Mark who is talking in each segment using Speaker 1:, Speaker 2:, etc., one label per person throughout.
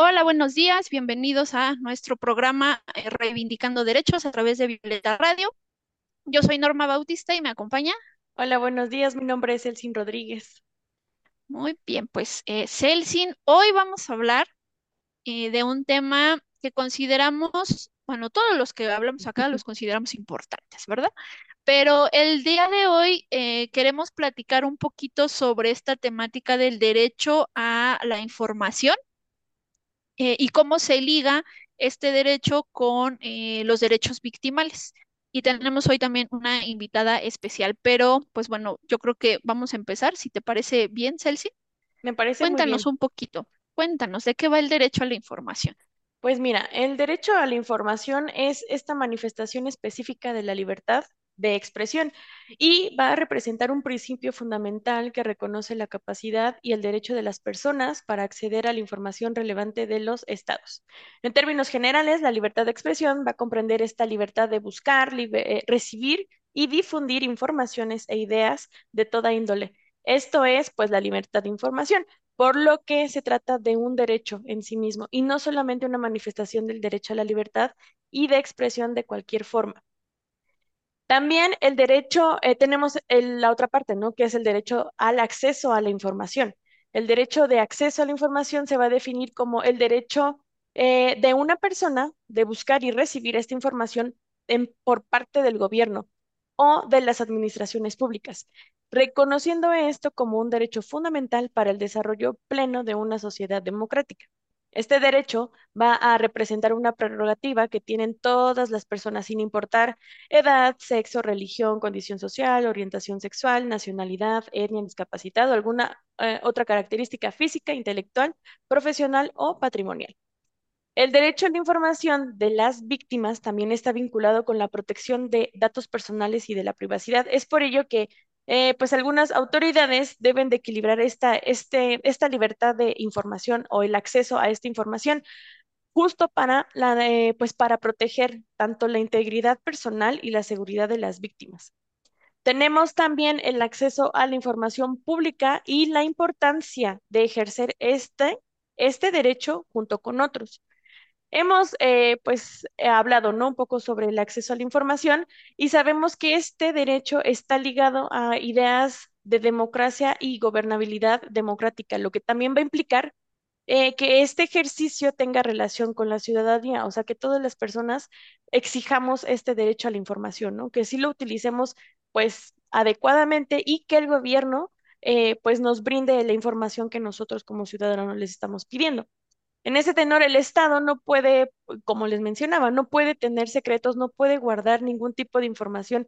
Speaker 1: Hola, buenos días, bienvenidos a nuestro programa eh, Reivindicando Derechos a través de Violeta Radio. Yo soy Norma Bautista y me acompaña.
Speaker 2: Hola, buenos días, mi nombre es Elsin Rodríguez.
Speaker 1: Muy bien, pues eh, Celsin, hoy vamos a hablar eh, de un tema que consideramos, bueno, todos los que hablamos acá los consideramos importantes, ¿verdad? Pero el día de hoy queremos platicar un poquito sobre esta temática del derecho a la información eh, y cómo se liga este derecho con eh, los derechos victimales. Y tenemos hoy también una invitada especial, pero pues bueno, yo creo que vamos a empezar, si te parece bien, Celsi.
Speaker 2: Me parece
Speaker 1: Cuéntanos
Speaker 2: muy bien.
Speaker 1: un poquito, cuéntanos, ¿de qué va el derecho a la información?
Speaker 2: Pues mira, el derecho a la información es esta manifestación específica de la libertad de expresión y va a representar un principio fundamental que reconoce la capacidad y el derecho de las personas para acceder a la información relevante de los estados. En términos generales, la libertad de expresión va a comprender esta libertad de buscar, eh, recibir y difundir informaciones e ideas de toda índole. Esto es, pues, la libertad de información, por lo que se trata de un derecho en sí mismo y no solamente una manifestación del derecho a la libertad y de expresión de cualquier forma. También el derecho, eh, tenemos la otra parte, ¿no? Que es el derecho al acceso a la información. El derecho de acceso a la información se va a definir como el derecho eh, de una persona de buscar y recibir esta información por parte del gobierno o de las administraciones públicas, reconociendo esto como un derecho fundamental para el desarrollo pleno de una sociedad democrática. Este derecho va a representar una prerrogativa que tienen todas las personas sin importar edad, sexo, religión, condición social, orientación sexual, nacionalidad, etnia, discapacidad o alguna eh, otra característica física, intelectual, profesional o patrimonial. El derecho a la información de las víctimas también está vinculado con la protección de datos personales y de la privacidad. Es por ello que eh, pues algunas autoridades deben de equilibrar esta, este, esta libertad de información o el acceso a esta información justo para, la, pues para proteger tanto la integridad personal y la seguridad de las víctimas. Tenemos también el acceso a la información pública y la importancia de ejercer este, este derecho junto con otros. Hemos eh, pues hablado ¿no? un poco sobre el acceso a la información y sabemos que este derecho está ligado a ideas de democracia y gobernabilidad democrática, lo que también va a implicar eh, que este ejercicio tenga relación con la ciudadanía, o sea, que todas las personas exijamos este derecho a la información, ¿no? Que sí lo utilicemos pues adecuadamente y que el gobierno eh, pues nos brinde la información que nosotros como ciudadanos les estamos pidiendo. En ese tenor, el Estado no puede, como les mencionaba, no puede tener secretos, no puede guardar ningún tipo de información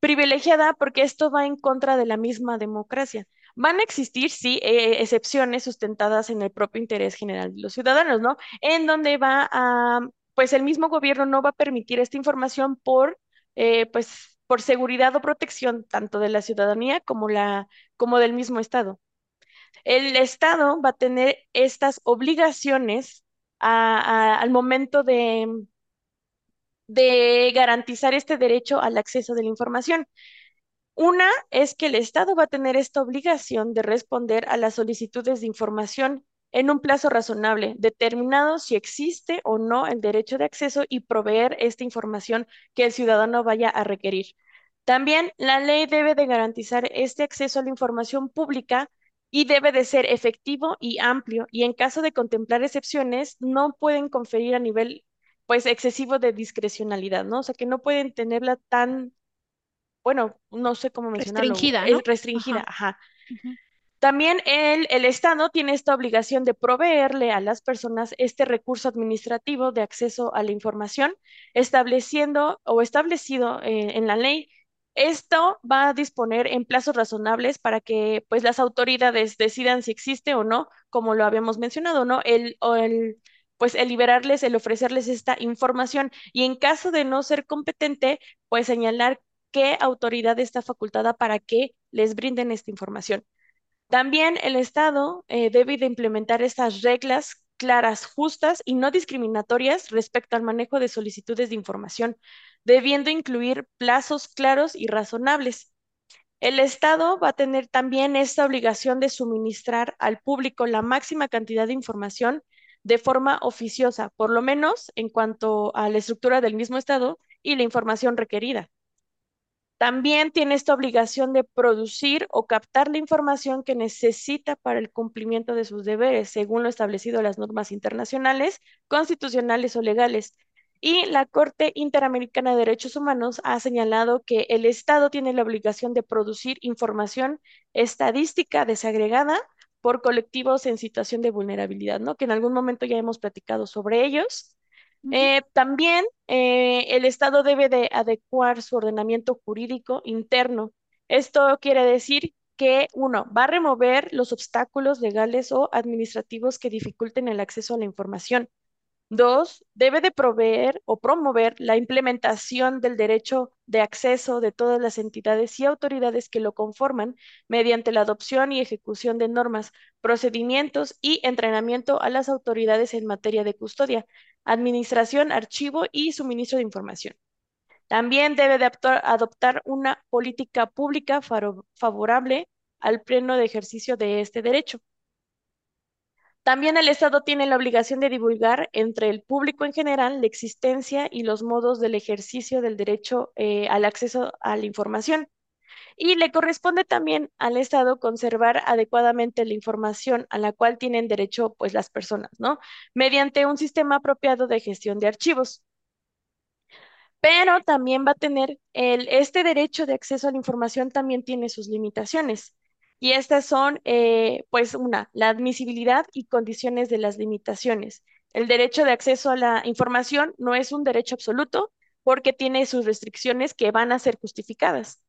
Speaker 2: privilegiada porque esto va en contra de la misma democracia. Van a existir, sí, eh, excepciones sustentadas en el propio interés general de los ciudadanos, ¿no? En donde va a, pues el mismo gobierno no va a permitir esta información por, eh, pues, por seguridad o protección tanto de la ciudadanía como, la, como del mismo Estado el Estado va a tener estas obligaciones al momento de, de garantizar este derecho al acceso de la información. Una es que el Estado va a tener esta obligación de responder a las solicitudes de información en un plazo razonable, determinado si existe o no el derecho de acceso y proveer esta información que el ciudadano vaya a requerir. También la ley debe de garantizar este acceso a la información pública y debe de ser efectivo y amplio y en caso de contemplar excepciones no pueden conferir a nivel pues excesivo de discrecionalidad, ¿no? O sea, que no pueden tenerla tan, bueno, no sé cómo mencionarlo.
Speaker 1: Restringida, ¿no?
Speaker 2: restringida, ajá. También el, el, Estado tiene esta obligación de proveerle a las personas este recurso administrativo de acceso a la información, estableciendo o establecido eh, en la ley esto va a disponer en plazos razonables para que pues las autoridades decidan si existe o no, como lo habíamos mencionado, ¿no? El, el pues el liberarles, el ofrecerles esta información y en caso de no ser competente, pues señalar qué autoridad está facultada para que les brinden esta información. También el Estado eh, debe de implementar estas reglas claras, justas y no discriminatorias respecto al manejo de solicitudes de información, debiendo incluir plazos claros y razonables. El Estado va a tener también esta obligación de suministrar al público la máxima cantidad de información de forma oficiosa, por lo menos en cuanto a la estructura del mismo Estado y la información requerida. También tiene esta obligación de producir o captar la información que necesita para el cumplimiento de sus deberes, según lo establecido en las normas internacionales, constitucionales o legales. Y la Corte Interamericana de Derechos Humanos ha señalado que el Estado tiene la obligación de producir información estadística desagregada por colectivos en situación de vulnerabilidad, ¿no? Que en algún momento ya hemos platicado sobre ellos. Eh, también eh, el Estado debe de adecuar su ordenamiento jurídico interno. Esto quiere decir que, uno, va a remover los obstáculos legales o administrativos que dificulten el acceso a la información. Dos, debe de proveer o promover la implementación del derecho de acceso de todas las entidades y autoridades que lo conforman mediante la adopción y ejecución de normas, procedimientos y entrenamiento a las autoridades en materia de custodia, administración, archivo y suministro de información. También debe de adoptar una política pública favorable al pleno ejercicio de este derecho. También el Estado tiene la obligación de divulgar entre el público en general la existencia y los modos del ejercicio del derecho eh, al acceso a la información. Y le corresponde también al Estado conservar adecuadamente la información a la cual tienen derecho pues las personas, ¿no? Mediante un sistema apropiado de gestión de archivos. Pero también va a tener el, este derecho de acceso a la información también tiene sus limitaciones. Y estas son, eh, pues, una, la admisibilidad y condiciones de las limitaciones. El derecho de acceso a la información no es un derecho absoluto porque tiene sus restricciones que van a ser justificadas.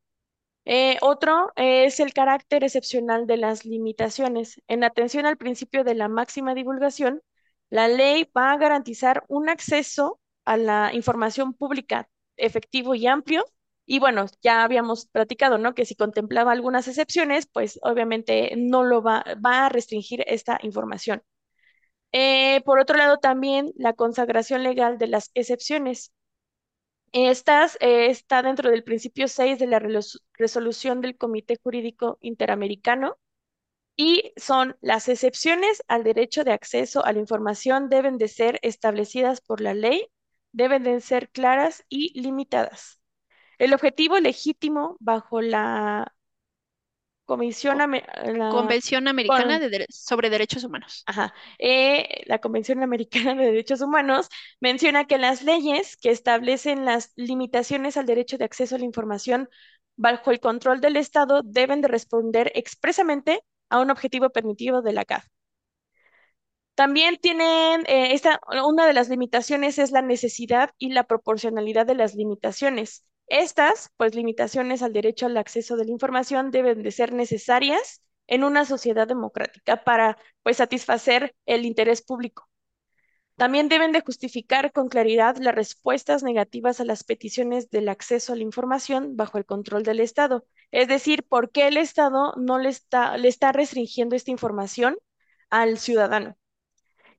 Speaker 2: Eh, otro es el carácter excepcional de las limitaciones. En atención al principio de la máxima divulgación, la ley va a garantizar un acceso a la información pública efectivo y amplio y bueno, ya habíamos platicado, ¿no? Que si contemplaba algunas excepciones, pues obviamente no lo va, va a restringir esta información. Eh, por otro lado, también la consagración legal de las excepciones. Estas eh, está dentro del principio 6 de la resolución del Comité Jurídico Interamericano y son las excepciones al derecho de acceso a la información deben de ser establecidas por la ley, deben de ser claras y limitadas. El objetivo legítimo bajo la Comisión
Speaker 1: Convención Americana sobre Derechos Humanos.
Speaker 2: Ajá. Eh, la Convención Americana de Derechos Humanos menciona que las leyes que establecen las limitaciones al derecho de acceso a la información bajo el control del Estado deben de responder expresamente a un objetivo permitido de la CAF. También tienen, eh, esta, una de las limitaciones es la necesidad y la proporcionalidad de las limitaciones. Estas, pues, limitaciones al derecho al acceso de la información deben de ser necesarias en una sociedad democrática para, pues, satisfacer el interés público. También deben de justificar con claridad las respuestas negativas a las peticiones del acceso a la información bajo el control del Estado. Es decir, por qué el Estado no le está, restringiendo esta información al ciudadano.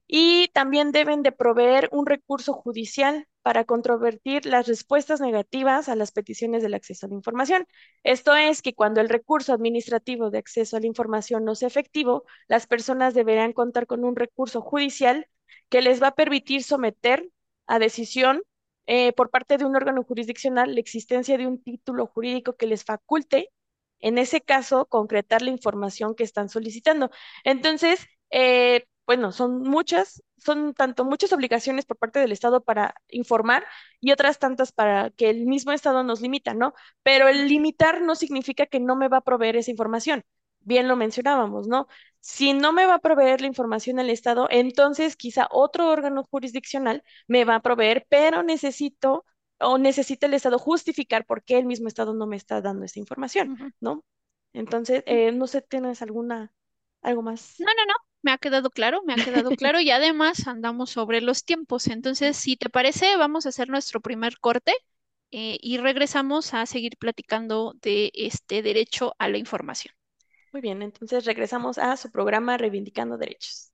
Speaker 2: Y también deben de proveer un recurso judicial para controvertir las respuestas negativas a las peticiones del acceso a la información. Esto es que cuando el recurso administrativo de acceso a la información no sea efectivo, las personas deberán contar con un recurso judicial que les va a permitir someter a decisión eh, por parte de un órgano jurisdiccional la existencia de un título jurídico que les faculte, en ese caso, concretar la información que están solicitando. Entonces, eh, bueno, son muchas, son tanto muchas obligaciones por parte del Estado para informar y otras tantas para que el mismo Estado nos limita, ¿no? Pero el limitar no significa que no me va a proveer esa información. Bien lo mencionábamos, ¿no? Si no me va a proveer la información el Estado, entonces quizá otro órgano jurisdiccional me va a proveer, pero necesito o necesita el Estado justificar por qué el mismo Estado no me está dando esa información, ¿no? Entonces, eh, no sé, ¿tienes alguna, algo más?
Speaker 1: No, no, no me ha quedado claro, me ha quedado claro y además andamos sobre los tiempos. Entonces, si te parece, vamos a hacer nuestro primer corte eh, y regresamos a seguir platicando de este derecho a la información.
Speaker 2: Muy bien, entonces regresamos a su programa Reivindicando Derechos.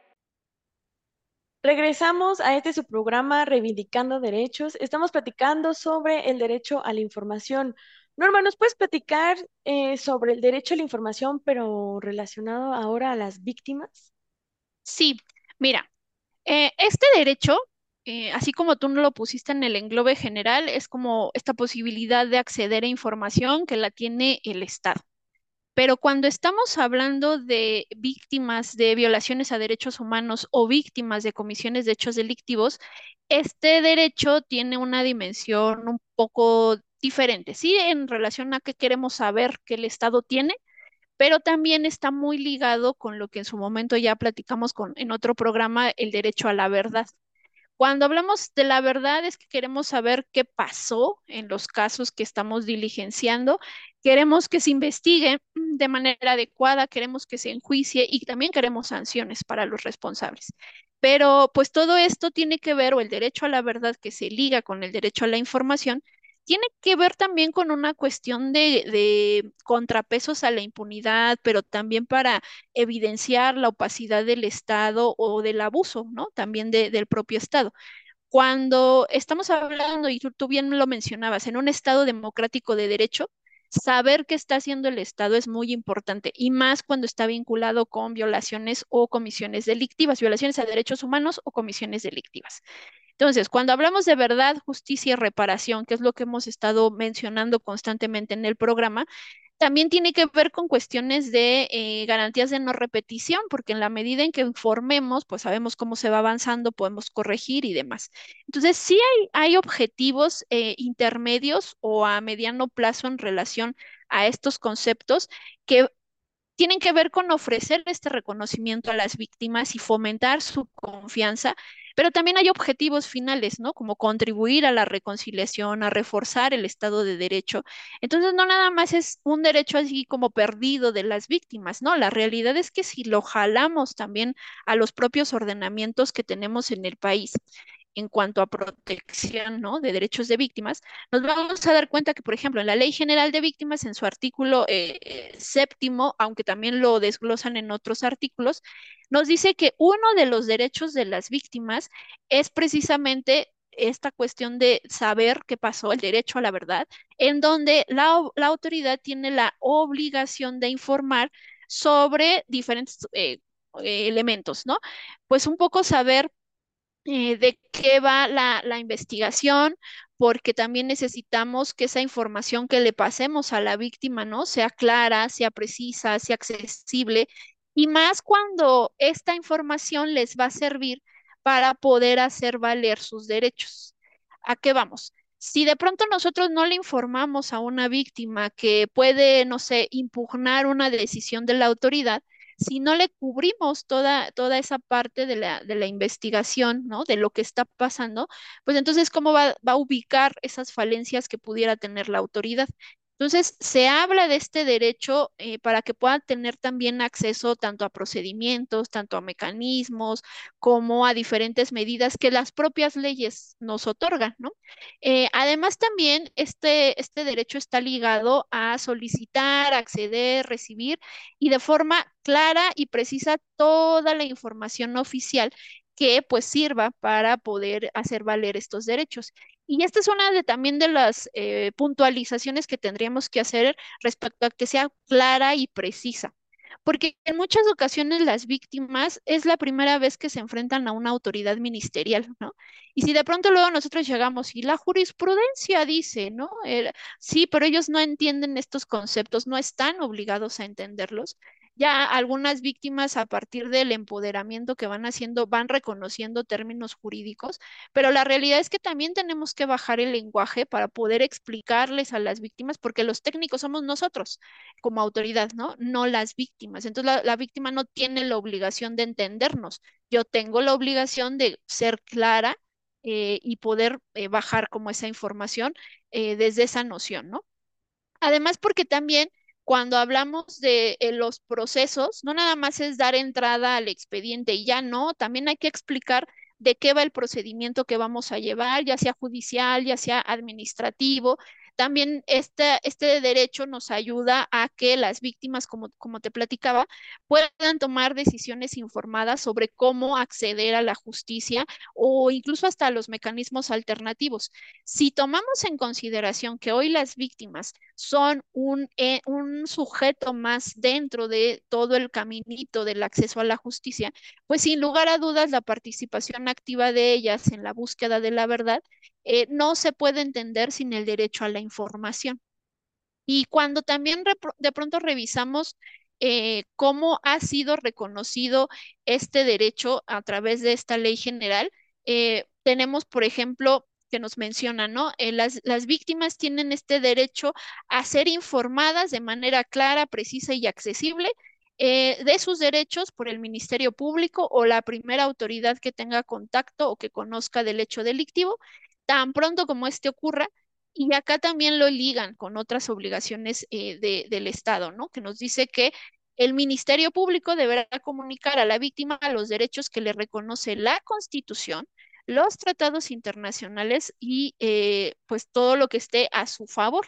Speaker 2: Regresamos a este su programa Reivindicando Derechos. Estamos platicando sobre el derecho a la información. Norma, ¿nos puedes platicar eh, sobre el derecho a la información, pero relacionado ahora a las víctimas?
Speaker 1: Sí, mira, eh, este derecho, eh, así como tú no lo pusiste en el englobe general, es como esta posibilidad de acceder a información que la tiene el Estado. Pero cuando estamos hablando de víctimas de violaciones a derechos humanos o víctimas de comisiones de hechos delictivos, este derecho tiene una dimensión un poco diferente, sí, en relación a qué queremos saber que el Estado tiene, pero también está muy ligado con lo que en su momento ya platicamos con, en otro programa, el derecho a la verdad. Cuando hablamos de la verdad es que queremos saber qué pasó en los casos que estamos diligenciando, queremos que se investigue de manera adecuada, queremos que se enjuicie y también queremos sanciones para los responsables. Pero pues todo esto tiene que ver, o el derecho a la verdad que se liga con el derecho a la información, tiene que ver también con una cuestión de, contrapesos a la impunidad, pero también para evidenciar la opacidad del Estado o del abuso, ¿no? También del propio Estado. Cuando estamos hablando, y tú, tú bien lo mencionabas, en un Estado democrático de derecho, saber qué está haciendo el Estado es muy importante y más cuando está vinculado con violaciones o comisiones delictivas, violaciones a derechos humanos o comisiones delictivas. Entonces, cuando hablamos de verdad, justicia y reparación, que es lo que hemos estado mencionando constantemente en el programa, también tiene que ver con cuestiones de eh, garantías de no repetición, porque en la medida en que informemos, pues sabemos cómo se va avanzando, podemos corregir y demás. Entonces, sí hay, hay objetivos eh, intermedios o a mediano plazo en relación a estos conceptos que tienen que ver con ofrecer este reconocimiento a las víctimas y fomentar su confianza pero también hay objetivos finales, ¿no? Como contribuir a la reconciliación, a reforzar el Estado de Derecho. Entonces, no nada más es un derecho así como perdido de las víctimas, ¿no? La realidad es que si lo jalamos también a los propios ordenamientos que tenemos en el país en cuanto a protección de derechos de víctimas, nos vamos a dar cuenta que, por ejemplo, en la Ley General de Víctimas, en su artículo eh, eh, séptimo, aunque también lo desglosan en otros artículos, nos dice que uno de los derechos de las víctimas es precisamente esta cuestión de saber qué pasó, el derecho a la verdad, en donde la, autoridad tiene la obligación de informar sobre diferentes eh, elementos, ¿no? Pues un poco saber eh, de qué va la, la investigación, porque también necesitamos que esa información que le pasemos a la víctima, ¿no? Sea clara, sea precisa, sea accesible, y más cuando esta información les va a servir para poder hacer valer sus derechos. ¿A qué vamos? Si de pronto nosotros no le informamos a una víctima que puede, no sé, impugnar una decisión de la autoridad, si no le cubrimos toda, toda esa parte de la, de la investigación, ¿no? De lo que está pasando, pues entonces, ¿cómo va, va a ubicar esas falencias que pudiera tener la autoridad? Entonces, se habla de este derecho eh, para que puedan tener también acceso tanto a procedimientos, tanto a mecanismos, como a diferentes medidas que las propias leyes nos otorgan, ¿no? Eh, además, también este, este derecho está ligado a solicitar, acceder, recibir y de forma clara y precisa toda la información oficial que pues sirva para poder hacer valer estos derechos. Y esta es una de también de las eh, puntualizaciones que tendríamos que hacer respecto a que sea clara y precisa. Porque en muchas ocasiones las víctimas es la primera vez que se enfrentan a una autoridad ministerial, ¿no? Y si de pronto luego nosotros llegamos y la jurisprudencia dice, ¿no? sí, pero ellos no entienden estos conceptos, no están obligados a entenderlos. Ya algunas víctimas a partir del empoderamiento que van haciendo van reconociendo términos jurídicos, pero la realidad es que también tenemos que bajar el lenguaje para poder explicarles a las víctimas, porque los técnicos somos nosotros como autoridad, ¿no? No las víctimas. Entonces la, víctima no tiene la obligación de entendernos. Yo tengo la obligación de ser clara eh, y poder eh, bajar como esa información eh, desde esa noción, ¿no? Además, porque también cuando hablamos de los procesos, no nada más es dar entrada al expediente y ya no, también hay que explicar de qué va el procedimiento que vamos a llevar, ya sea judicial, ya sea administrativo, también este, este derecho nos ayuda a que las víctimas, como, como te platicaba, puedan tomar decisiones informadas sobre cómo acceder a la justicia o incluso hasta los mecanismos alternativos. Si tomamos en consideración que hoy las víctimas son un, eh, un sujeto más dentro de todo el caminito del acceso a la justicia, pues sin lugar a dudas la participación activa de ellas en la búsqueda de la verdad eh, no se puede entender sin el derecho a la información. Y cuando también de pronto revisamos eh, cómo ha sido reconocido este derecho a través de esta ley general, eh, tenemos, por ejemplo, que nos menciona, ¿no? las, las, víctimas tienen este derecho a ser informadas de manera clara, precisa y accesible de sus derechos por el Ministerio Público o la primera autoridad que tenga contacto o que conozca del hecho delictivo tan pronto como este ocurra, y acá también lo ligan con otras obligaciones eh, del Estado, ¿no? Que nos dice que el Ministerio Público deberá comunicar a la víctima los derechos que le reconoce la Constitución, los tratados internacionales y eh, pues todo lo que esté a su favor.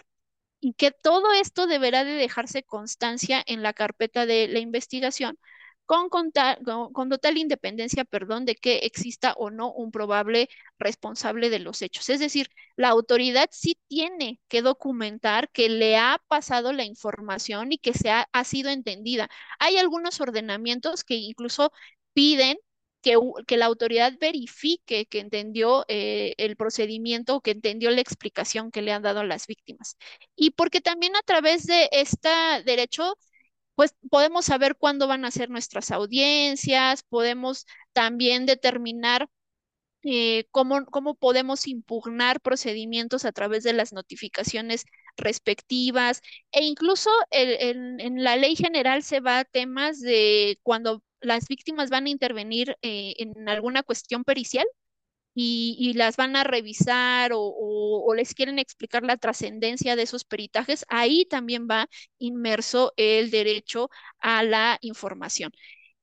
Speaker 1: Y que todo esto deberá de dejarse constancia en la carpeta de la investigación con, con, total independencia, perdón, de que exista o no un probable responsable de los hechos. Es decir, la autoridad sí tiene que documentar que le ha pasado la información y que se ha, sido entendida. Hay algunos ordenamientos que incluso piden que, la autoridad verifique que entendió eh, el procedimiento o que entendió la explicación que le han dado las víctimas. Y porque también a través de este derecho pues podemos saber cuándo van a ser nuestras audiencias, podemos también determinar eh, cómo, cómo, podemos impugnar procedimientos a través de las notificaciones respectivas e incluso en la ley general se va a temas de cuando las víctimas van a intervenir eh, en alguna cuestión pericial, y, las van a revisar o, les quieren explicar la trascendencia de esos peritajes, ahí también va inmerso el derecho a la información.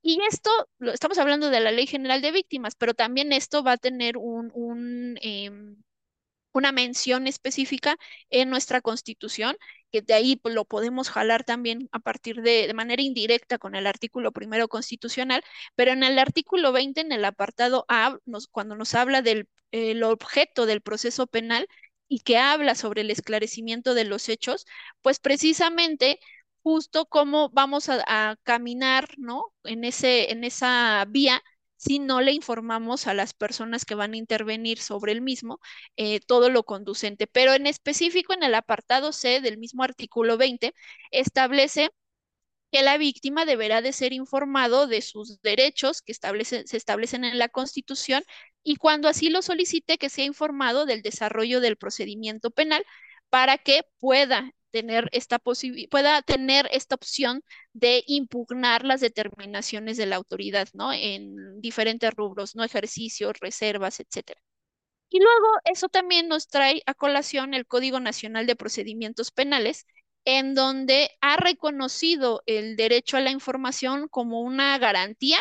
Speaker 1: Y esto, estamos hablando de la Ley General de Víctimas, pero también esto va a tener un, em, una mención específica en nuestra Constitución, que de ahí pues, lo podemos jalar también a partir de, de manera indirecta con el artículo primero constitucional, pero en el artículo 20, en el apartado A, cuando nos habla del objeto del proceso penal y que habla sobre el esclarecimiento de los hechos, pues precisamente justo cómo vamos a, a caminar, ¿no? En ese, en esa vía si no le informamos a las personas que van a intervenir sobre el mismo eh, todo lo conducente. Pero en específico, en el apartado C del mismo artículo 20, establece que la víctima deberá de ser informado de sus derechos que se establecen en la Constitución y cuando así lo solicite que sea informado del desarrollo del procedimiento penal para que pueda tener esta pueda tener esta opción de impugnar las determinaciones de la autoridad, ¿no? En diferentes rubros, ¿no? Ejercicios, reservas, etcétera. Y luego eso también nos trae a colación el Código Nacional de Procedimientos Penales, en donde ha reconocido el derecho a la información como una garantía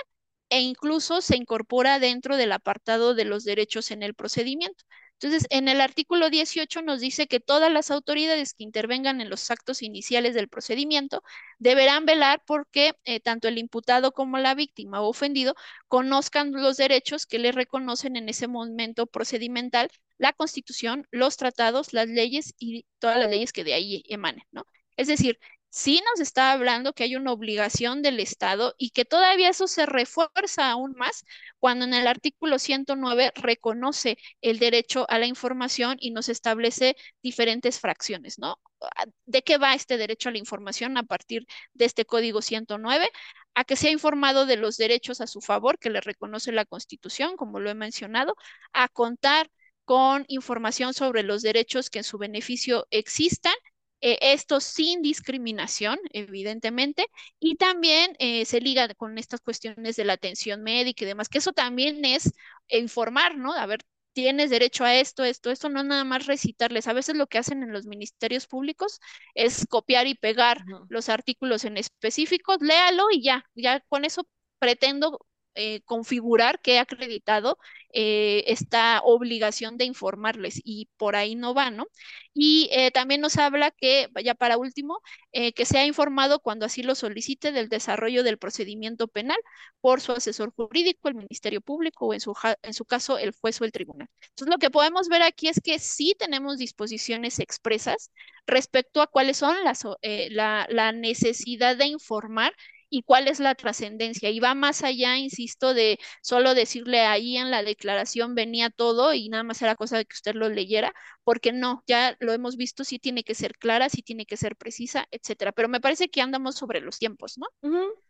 Speaker 1: e incluso se incorpora dentro del apartado de los derechos en el procedimiento. Entonces, en el artículo 18 nos dice que todas las autoridades que intervengan en los actos iniciales del procedimiento deberán velar porque eh, tanto el imputado como la víctima o ofendido conozcan los derechos que le reconocen en ese momento procedimental la Constitución, los tratados, las leyes y todas las leyes que de ahí emanen, ¿no? Es decir, sí nos está hablando que hay una obligación del Estado y que todavía eso se refuerza aún más cuando en el artículo 109 reconoce el derecho a la información y nos establece diferentes fracciones, ¿no? Ah, ¿De qué va este derecho a la información a partir de este código 109? A que sea informado de los derechos a su favor que le reconoce la Constitución, como lo he mencionado, a contar con información sobre los derechos que en su beneficio existan eh, esto sin discriminación, evidentemente, y también eh, se liga con estas cuestiones de la atención médica y demás, que eso también es informar, ¿no? A ver, tienes derecho a esto, esto, esto, no nada más recitarles. A veces lo que hacen en los ministerios públicos es copiar y pegar los artículos en específicos, léalo y ya, ya con eso pretendo eh, configurar que he acreditado eh, esta obligación de informarles y por ahí no va, ¿no? Y eh, también nos habla que, vaya para último, que sea informado cuando así lo solicite del desarrollo del procedimiento penal por su asesor jurídico, el Ministerio Público o en su, en su caso el juez o el tribunal. Entonces, lo que podemos ver aquí es que sí tenemos disposiciones expresas respecto a cuáles son las, la, la necesidad de informar y cuál es la trascendencia. Y va más allá, insisto, de solo decirle ahí en la declaración venía todo y nada más era cosa de que usted lo leyera, porque no, ya lo hemos visto, sí tiene que ser clara, sí tiene que ser precisa, etcétera. Pero me parece que andamos sobre los tiempos, ¿no?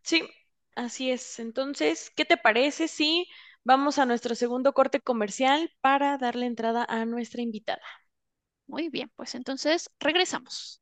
Speaker 2: Sí, así es. Entonces, ¿qué te parece si vamos a nuestro segundo corte comercial para darle entrada a nuestra invitada?
Speaker 1: Muy bien, pues entonces regresamos.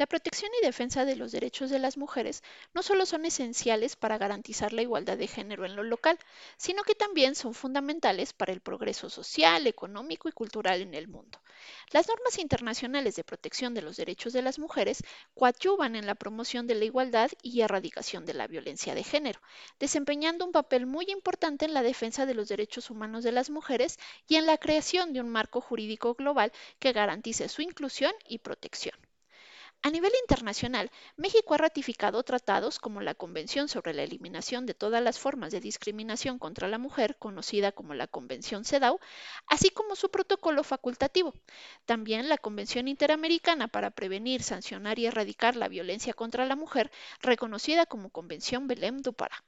Speaker 1: La protección y defensa de los derechos de las mujeres no solo son esenciales para garantizar la igualdad de género en lo local, sino que también son fundamentales para el progreso social, económico y cultural en el mundo. Las normas internacionales de protección de los derechos de las mujeres coadyuvan en la promoción de la igualdad y erradicación de la violencia de género, desempeñando un papel muy importante en la defensa de los derechos humanos de las mujeres y en la creación de un marco jurídico global que garantice su inclusión y protección. A nivel internacional, México ha ratificado tratados como la Convención sobre la Eliminación de todas las formas de discriminación contra la mujer, conocida como la Convención CEDAW, así como su protocolo facultativo. También la Convención Interamericana para Prevenir, Sancionar y Erradicar la Violencia contra la Mujer, reconocida como Convención Belém do Pará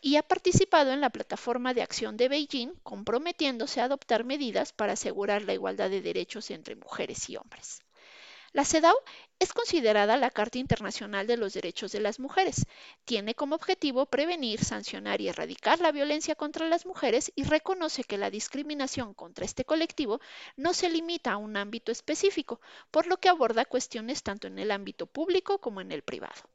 Speaker 1: y ha participado en la plataforma de acción de Beijing, comprometiéndose a adoptar medidas para asegurar la igualdad de derechos entre mujeres y hombres. La CEDAW es considerada la Carta Internacional de los Derechos de las Mujeres. Tiene como objetivo prevenir, sancionar y erradicar la violencia contra las mujeres y reconoce que la discriminación contra este colectivo no se limita a un ámbito específico, por lo que aborda cuestiones tanto en el ámbito público como en el privado.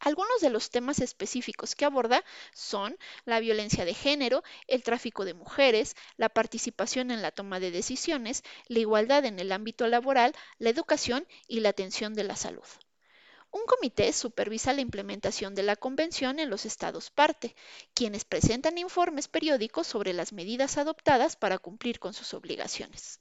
Speaker 1: Algunos de los temas específicos que aborda son la violencia de género, el tráfico de mujeres, la participación en la toma de decisiones, la igualdad en el ámbito laboral, la educación y la atención de la salud. Un comité supervisa la implementación de la Convención en los Estados parte, quienes presentan informes periódicos sobre las medidas adoptadas para cumplir con sus obligaciones.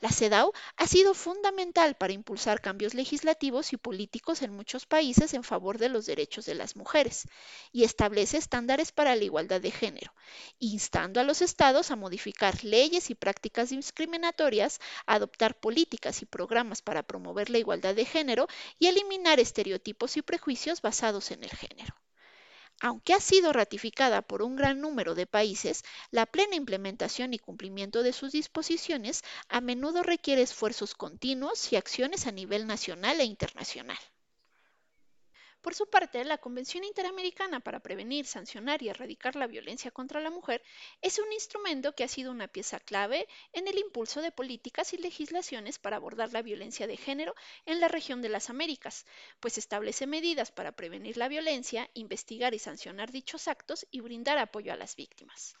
Speaker 1: La CEDAW ha sido fundamental para impulsar cambios legislativos y políticos en muchos países en favor de los derechos de las mujeres y establece estándares para la igualdad de género, instando a los estados a modificar leyes y prácticas discriminatorias, adoptar políticas y programas para promover la igualdad de género y eliminar estereotipos y prejuicios basados en el género. Aunque ha sido ratificada por un gran número de países, la plena implementación y cumplimiento de sus disposiciones a menudo requiere esfuerzos continuos y acciones a nivel nacional e internacional. Por su parte, la Convención Interamericana para Prevenir, Sancionar y Erradicar la Violencia contra la Mujer es un instrumento que ha sido una pieza clave en el impulso de políticas y legislaciones para abordar la violencia de género en la región de las Américas, pues establece medidas para prevenir la violencia, investigar y sancionar dichos actos y brindar apoyo a las víctimas.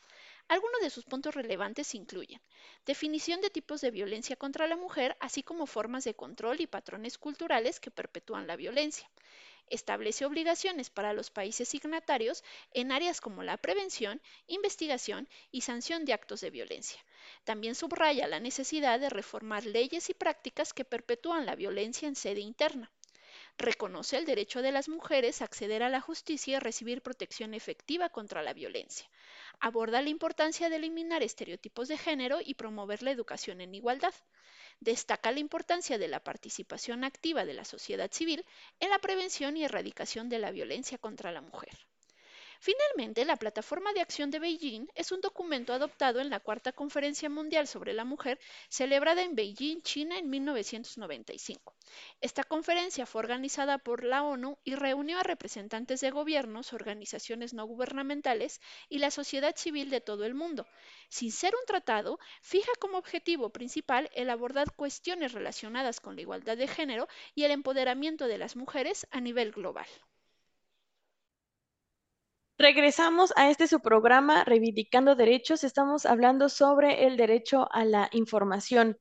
Speaker 1: Algunos de sus puntos relevantes incluyen definición de tipos de violencia contra la mujer, así como formas de control y patrones culturales que perpetúan la violencia, Establece obligaciones para los países signatarios en áreas como la prevención, investigación y sanción de actos de violencia. También subraya la necesidad de reformar leyes y prácticas que perpetúan la violencia en sede interna. Reconoce el derecho de las mujeres a acceder a la justicia y recibir protección efectiva contra la violencia. Aborda la importancia de eliminar estereotipos de género y promover la educación en igualdad. Destaca la importancia de la participación activa de la sociedad civil en la prevención y erradicación de la violencia contra la mujer. Finalmente, la Plataforma de Acción de Beijing es un documento adoptado en la Cuarta Conferencia Mundial sobre la Mujer, celebrada en Beijing, China, en 1995. Esta conferencia fue organizada por la ONU y reunió a representantes de gobiernos, organizaciones no gubernamentales y la sociedad civil de todo el mundo. Sin ser un tratado, fija como objetivo principal el abordar cuestiones relacionadas con la igualdad de género y el empoderamiento de las mujeres a nivel global.
Speaker 2: Regresamos a este su programa Reivindicando Derechos. Estamos hablando sobre el derecho a la información.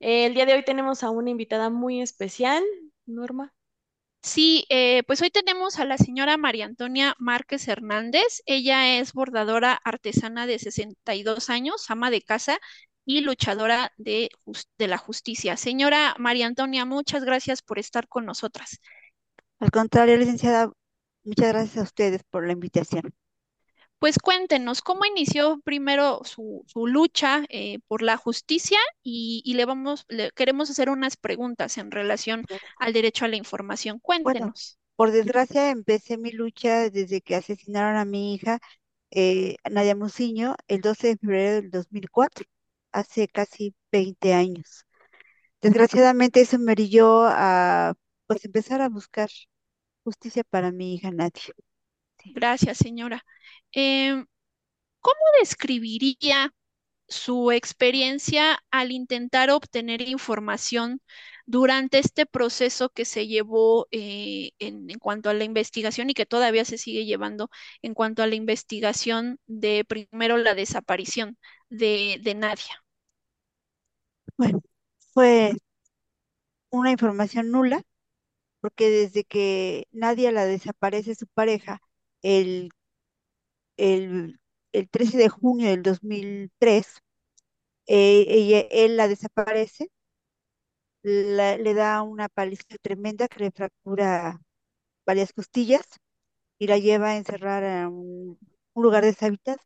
Speaker 2: El día de hoy tenemos a una invitada muy especial, Norma.
Speaker 1: Sí, eh, pues hoy tenemos a la señora María Antonia Márquez Hernández. Ella es bordadora artesana de 62 años, ama de casa y luchadora de, de la justicia. Señora María Antonia, muchas gracias por estar con nosotras.
Speaker 3: Al contrario, licenciada, Muchas gracias a ustedes por la invitación.
Speaker 1: Pues cuéntenos, ¿cómo inició primero su, lucha eh, por la justicia? Y, le vamos, le queremos hacer unas preguntas en relación al derecho a la información. Cuéntenos.
Speaker 3: por desgracia, empecé mi lucha desde que asesinaron a mi hija, eh, Nadia Muciño, el 12 de febrero del 2004, hace casi 20 años. Desgraciadamente eso me orilló a pues empezar a buscar justicia para mi hija Nadia.
Speaker 1: Gracias, señora. Em, ¿cómo describiría su experiencia al intentar obtener información durante este proceso que se llevó eh, en, cuanto a la investigación y que todavía se sigue llevando en cuanto a la investigación de primero la desaparición de, de Nadia?
Speaker 3: Bueno, fue una información nula porque desde que Nadia la desaparece su pareja, el, el, 13 de junio del 2003, eh, ella, él la desaparece, le da una paliza tremenda que le fractura varias costillas y la lleva a encerrar a un, lugar deshabitado.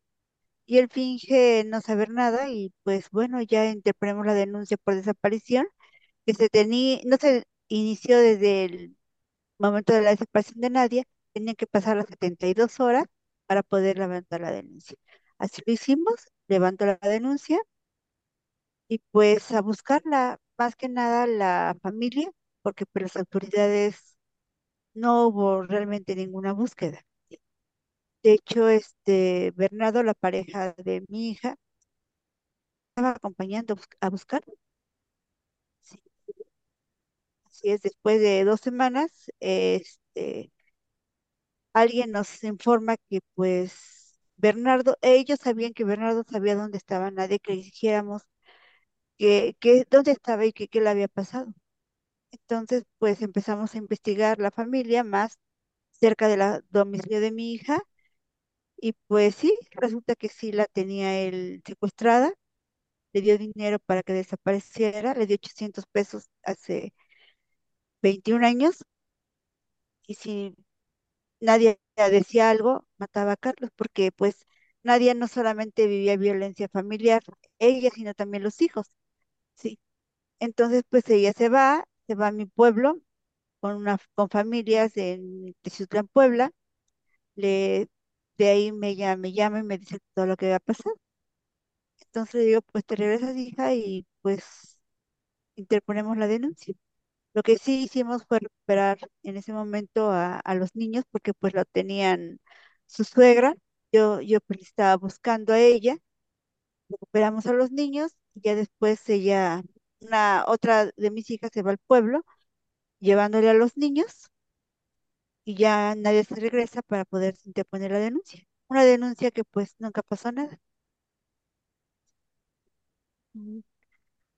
Speaker 3: Y él finge no saber nada y pues bueno, ya interponemos la denuncia por desaparición que se tenía, no se inició desde el momento de la desaparición de Nadia, tenían que pasar las 72 horas para poder levantar la denuncia. Así lo hicimos, levantó la denuncia y pues a buscarla, más que nada la familia, porque por pues, las autoridades no hubo realmente ninguna búsqueda. De hecho, este Bernardo, la pareja de mi hija, estaba acompañando a buscar. Así es, después de dos semanas, este, alguien nos informa que pues Bernardo, ellos sabían que Bernardo sabía dónde estaba, nadie que le dijéramos que, que dónde estaba y que qué le había pasado. Entonces, pues empezamos a investigar la familia más cerca de la domicilio de mi hija y pues sí, resulta que sí la tenía él secuestrada, le dio dinero para que desapareciera, le dio 800 pesos hace 21 años y si nadie decía algo, mataba a Carlos, porque pues nadie no solamente vivía violencia familiar, ella, sino también los hijos, ¿sí? Entonces, pues ella se va, se va a mi pueblo, con una, con familias en Teciutlán, Puebla, le, de ahí me llama, me llama y me dice todo lo que va a pasar. Entonces le digo, pues te regresas, hija, y pues interponemos la denuncia. Lo que sí hicimos fue recuperar en ese momento a, los niños porque pues lo tenían su suegra. Yo, yo pues estaba buscando a ella. Recuperamos a los niños y ya después ella, una otra de mis hijas se va al pueblo llevándole a los niños y ya nadie se regresa para poder interponer la denuncia. Una denuncia que pues nunca pasó nada.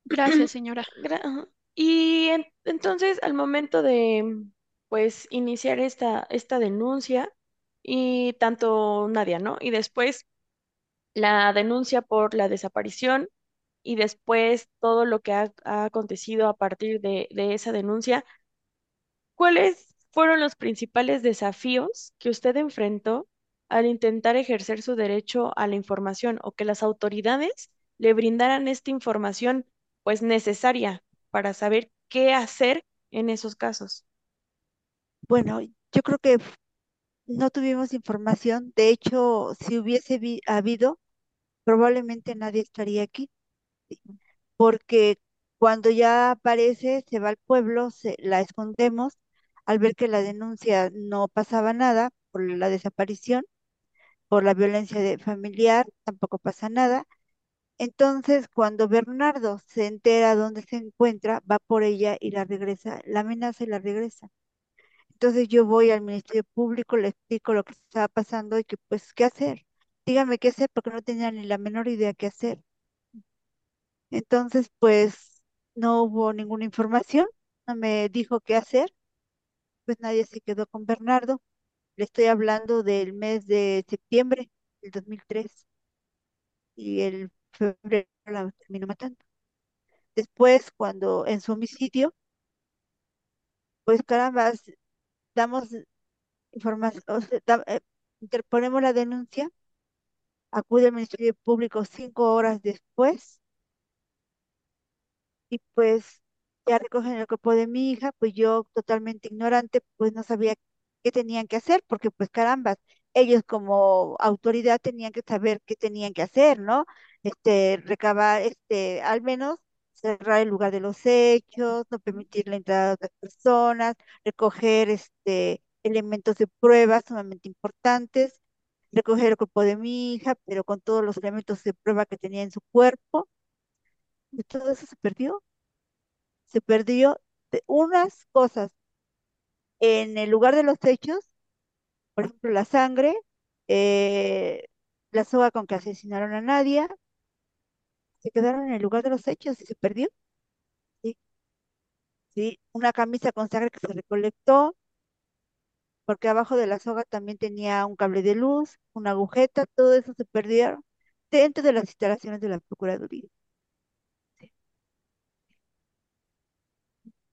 Speaker 1: Gracias, señora.
Speaker 2: Y entonces, al momento de, pues iniciar esta, esta denuncia y tanto Nadia, ¿no? Y después la denuncia por la desaparición y después todo lo que ha, ha acontecido a partir de, de esa denuncia. ¿Cuáles fueron los principales desafíos que usted enfrentó al intentar ejercer su derecho a la información o que las autoridades le brindaran esta información pues necesaria para saber qué hacer en esos casos?
Speaker 3: Bueno, yo creo que no tuvimos información. De hecho, si hubiese habido, probablemente nadie estaría aquí, porque cuando ya aparece, se va al pueblo, se, la escondemos, al ver que la denuncia no pasaba nada por la desaparición, por la violencia de- familiar, tampoco pasa nada. Entonces, cuando Bernardo se entera dónde se encuentra, va por ella y la regresa, la amenaza y la regresa. Entonces yo voy al Ministerio Público, le explico lo que estaba pasando y que pues qué hacer. Dígame qué hacer porque no tenía ni la menor idea qué hacer. Entonces pues no hubo ninguna información, no me dijo qué hacer, pues nadie se quedó con Bernardo. Le estoy hablando del mes de septiembre del 2003 y el febrero la terminó matando. Después, cuando en su homicidio, pues caramba, damos información, interponemos la denuncia acude al Ministerio Público cinco horas después y pues ya recogen el cuerpo de mi hija, pues yo totalmente ignorante, pues no sabía qué tenían que hacer, porque pues carambas, ellos como autoridad tenían que saber qué tenían que hacer, ¿no? Este, recabar, este, al menos cerrar el lugar de los hechos, no permitir la entrada de otras personas, recoger este elementos de prueba sumamente importantes recoger el cuerpo de mi hija, pero con todos los elementos de prueba que tenía en su cuerpo, y todo eso se perdió. Se perdió de unas cosas en el lugar de los hechos, por ejemplo, la sangre, eh, la soga con que asesinaron a Nadia, se quedaron en el lugar de los hechos y se perdió. Sí, sí, una camisa con sangre que se recolectó, porque abajo de la soga también tenía un cable de luz, una agujeta, todo eso se perdieron dentro de las instalaciones de la Procuraduría.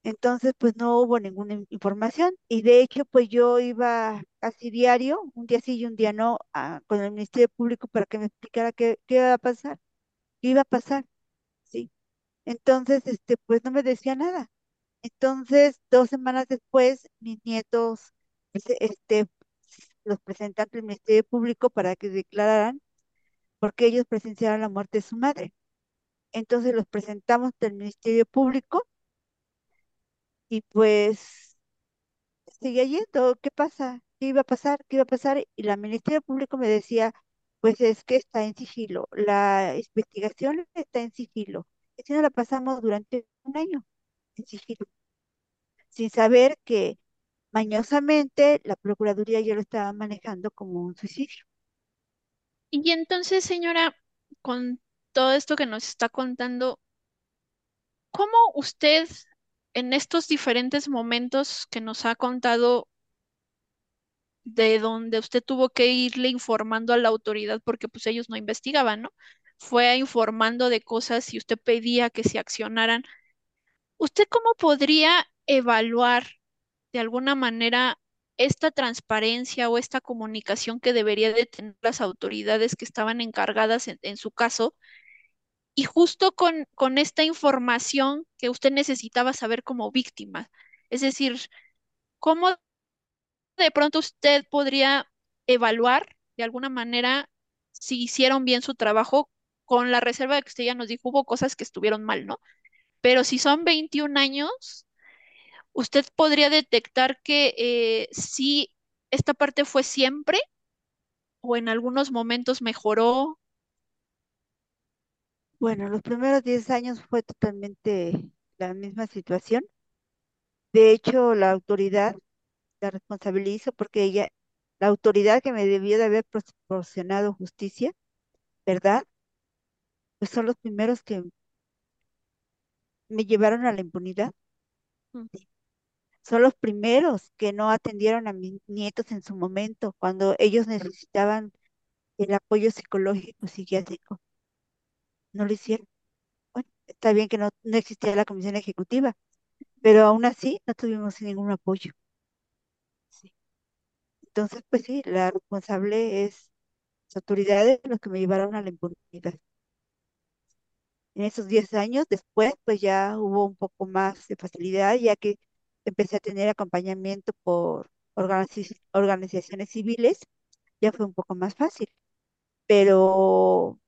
Speaker 3: Entonces, pues no hubo ninguna in- información y de hecho, pues yo iba casi diario, un día sí y un día no, con el Ministerio Público para que me explicara qué, qué iba a pasar, qué iba a pasar, sí. Entonces, este, pues no me decía nada. Entonces, dos semanas después, mis nietos, este, este, los presentan al Ministerio Público para que declararan, porque ellos presenciaron la muerte de su madre. Entonces los presentamos al Ministerio Público y pues seguía yendo, ¿qué pasa? ¿Qué iba a pasar? ¿Qué iba a pasar? Y la Ministerio Público me decía, pues es que está en sigilo, la investigación está en sigilo. Y si no la pasamos durante un año en sigilo, sin saber que mañosamente la Procuraduría ya lo estaba manejando como un suicidio.
Speaker 1: Y entonces, señora, con todo esto que nos está contando, ¿cómo usted en estos diferentes momentos que nos ha contado de donde usted tuvo que irle informando a la autoridad porque pues ellos no investigaban, ¿no? Fue informando de cosas y usted pedía que se accionaran. ¿Usted cómo podría evaluar de alguna manera esta transparencia o esta comunicación que debería de tener las autoridades que estaban encargadas en, en su caso? Y justo con, con esta información que usted necesitaba saber como víctima. Es decir, ¿cómo de pronto usted podría evaluar de alguna manera si hicieron bien su trabajo con la reserva de que usted ya nos dijo, hubo cosas que estuvieron mal, ¿no? Pero si son 21 años, usted podría detectar que eh, sí, esta parte fue siempre o en algunos momentos mejoró.
Speaker 3: Bueno, los primeros 10 años fue totalmente la misma situación. De hecho, la autoridad la responsabilizo porque ella, la autoridad que me debió de haber proporcionado justicia, ¿verdad? Pues son los primeros que me llevaron a la impunidad.
Speaker 1: Mm.
Speaker 3: son los primeros que no atendieron a mis nietos en su momento, cuando ellos necesitaban el apoyo psicológico, psiquiátrico. No lo hicieron. Bueno, está bien que no, no existía la comisión ejecutiva, pero aún así no tuvimos ningún apoyo. Sí. Entonces, pues sí, la responsable es las autoridades los que me llevaron a la impunidad. En esos 10 años después, pues ya hubo un poco más de facilidad, ya que empecé a tener acompañamiento por organiz- organizaciones civiles, ya fue un poco más fácil. Pero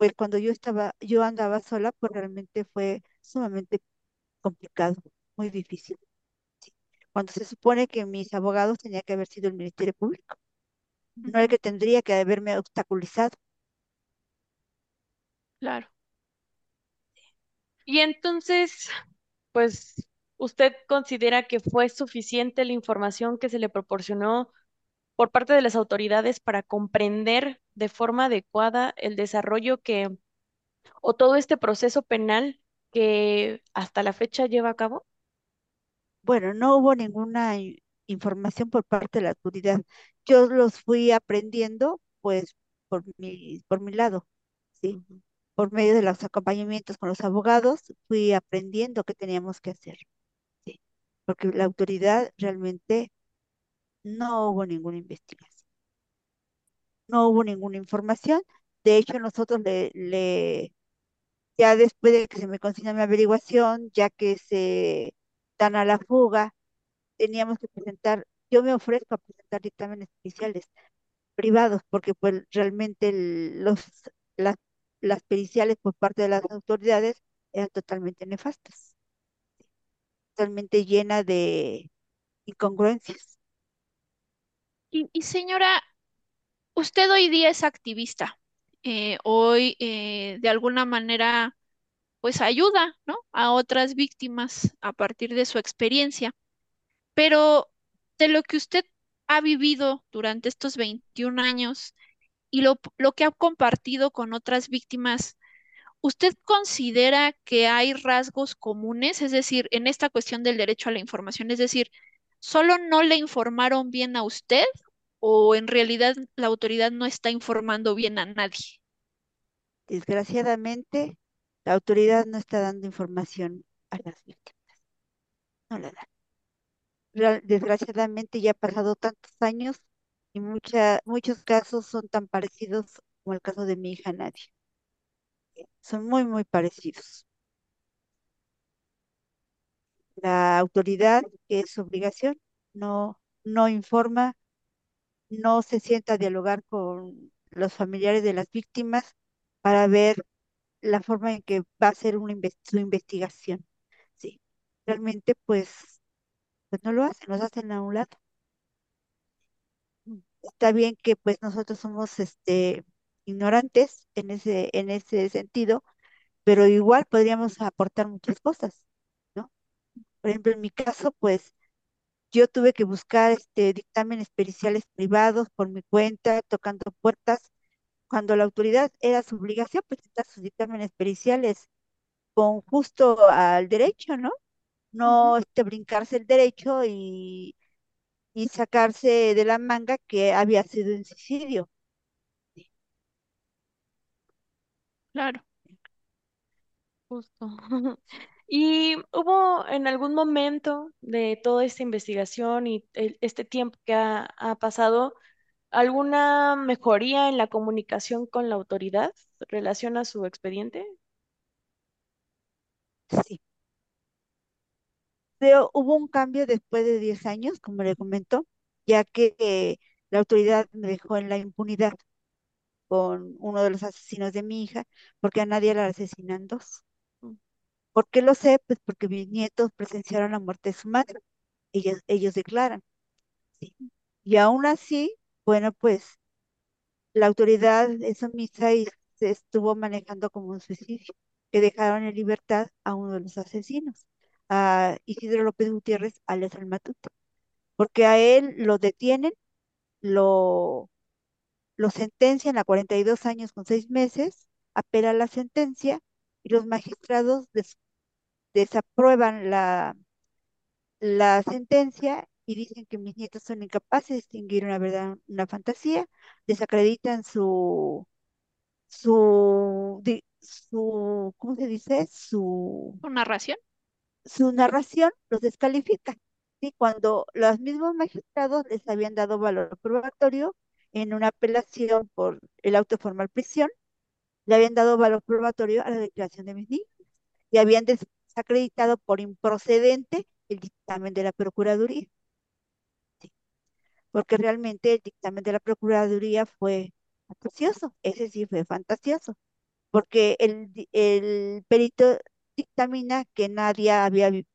Speaker 3: pues cuando yo estaba, yo andaba sola, pues realmente fue sumamente complicado, muy difícil. sí. Cuando se supone que mis abogados tenía que haber sido el Ministerio Público, no el que tendría que haberme obstaculizado.
Speaker 1: Claro.
Speaker 2: Y entonces, pues, ¿usted considera que fue suficiente la información que se le proporcionó por parte de las autoridades para comprender de forma adecuada el desarrollo que, o todo este proceso penal que hasta la fecha lleva a cabo?
Speaker 3: Bueno, no hubo ninguna información por parte de la autoridad. Yo los fui aprendiendo, pues, por mi, por mi lado, ¿sí? Por medio de los acompañamientos con los abogados, fui aprendiendo qué teníamos que hacer, ¿sí? Porque la autoridad realmente no hubo ninguna investigación, no hubo ninguna información. De hecho, nosotros le, le, ya después de que se me consigna mi averiguación, ya que se dan a la fuga, teníamos que presentar, yo me ofrezco a presentar dictámenes especiales privados, porque pues realmente los, las, las periciales por parte de las autoridades eran totalmente nefastas, totalmente llena de incongruencias.
Speaker 1: Y señora, usted hoy día es activista. Eh, hoy, eh, de alguna manera, pues ayuda, ¿no? A otras víctimas a partir de su experiencia. Pero de lo que usted ha vivido durante estos 21 años y lo, lo que ha compartido con otras víctimas, ¿usted considera que hay rasgos comunes? Es decir, en esta cuestión del derecho a la información, es decir, ¿solo no le informaron bien a usted o en realidad la autoridad no está informando bien a nadie?
Speaker 3: Desgraciadamente, la autoridad no está dando información a las víctimas, no la da. Real- Desgraciadamente ya ha pasado tantos años y mucha, muchos casos son tan parecidos como el caso de mi hija Nadia. Son muy, muy parecidos. La autoridad, que es su obligación, no, no informa, no se sienta a dialogar con los familiares de las víctimas para ver la forma en que va a ser una su investigación. Sí, realmente pues, pues no lo hacen, nos hacen a un lado. Está bien que pues nosotros somos este ignorantes en ese, en ese sentido, pero igual podríamos aportar muchas cosas, ¿no? Por ejemplo, en mi caso, pues yo tuve que buscar este dictámenes periciales privados por mi cuenta, tocando puertas, cuando la autoridad era su obligación presentar sus dictámenes periciales con justo al derecho, ¿no? No este, brincarse el derecho y, y sacarse de la manga que había sido un suicidio.
Speaker 1: claro.
Speaker 2: Justo. ¿Y hubo en algún momento de toda esta investigación y este tiempo que ha, pasado alguna mejoría en la comunicación con la autoridad relación a su expediente?
Speaker 3: Sí. Hubo un cambio después de 10 años, como le comentó, ya que eh, la autoridad me dejó en la impunidad con uno de los asesinos de mi hija, porque a nadie la asesinan dos. ¿Por qué lo sé? Pues porque mis nietos presenciaron la muerte de su madre. Ellos, declaran. Y aún así, bueno, pues la autoridad es omisa y se estuvo manejando como un suicidio, que dejaron en libertad a uno de los asesinos, a Isidro López Gutiérrez, alias el Matute, porque a él lo detienen, lo, lo sentencian a 42 años con 6 meses, apela la sentencia y los magistrados des- desaprueban la, la sentencia y dicen que mis nietos son incapaces de distinguir una verdad, una fantasía, desacreditan su, su, di- su, ¿cómo se dice? Su,
Speaker 1: ¿Con narración?
Speaker 3: su narración los descalifica. ¿sí? Cuando los mismos magistrados les habían dado valor probatorio en una apelación por el auto formal prisión, le habían dado valor probatorio a la declaración de mis niños y habían desacreditado por improcedente el dictamen de la Procuraduría, porque realmente el dictamen de la Procuraduría fue fantasioso, ese sí fue fantasioso, porque el, el perito dictamina que nadie había vi-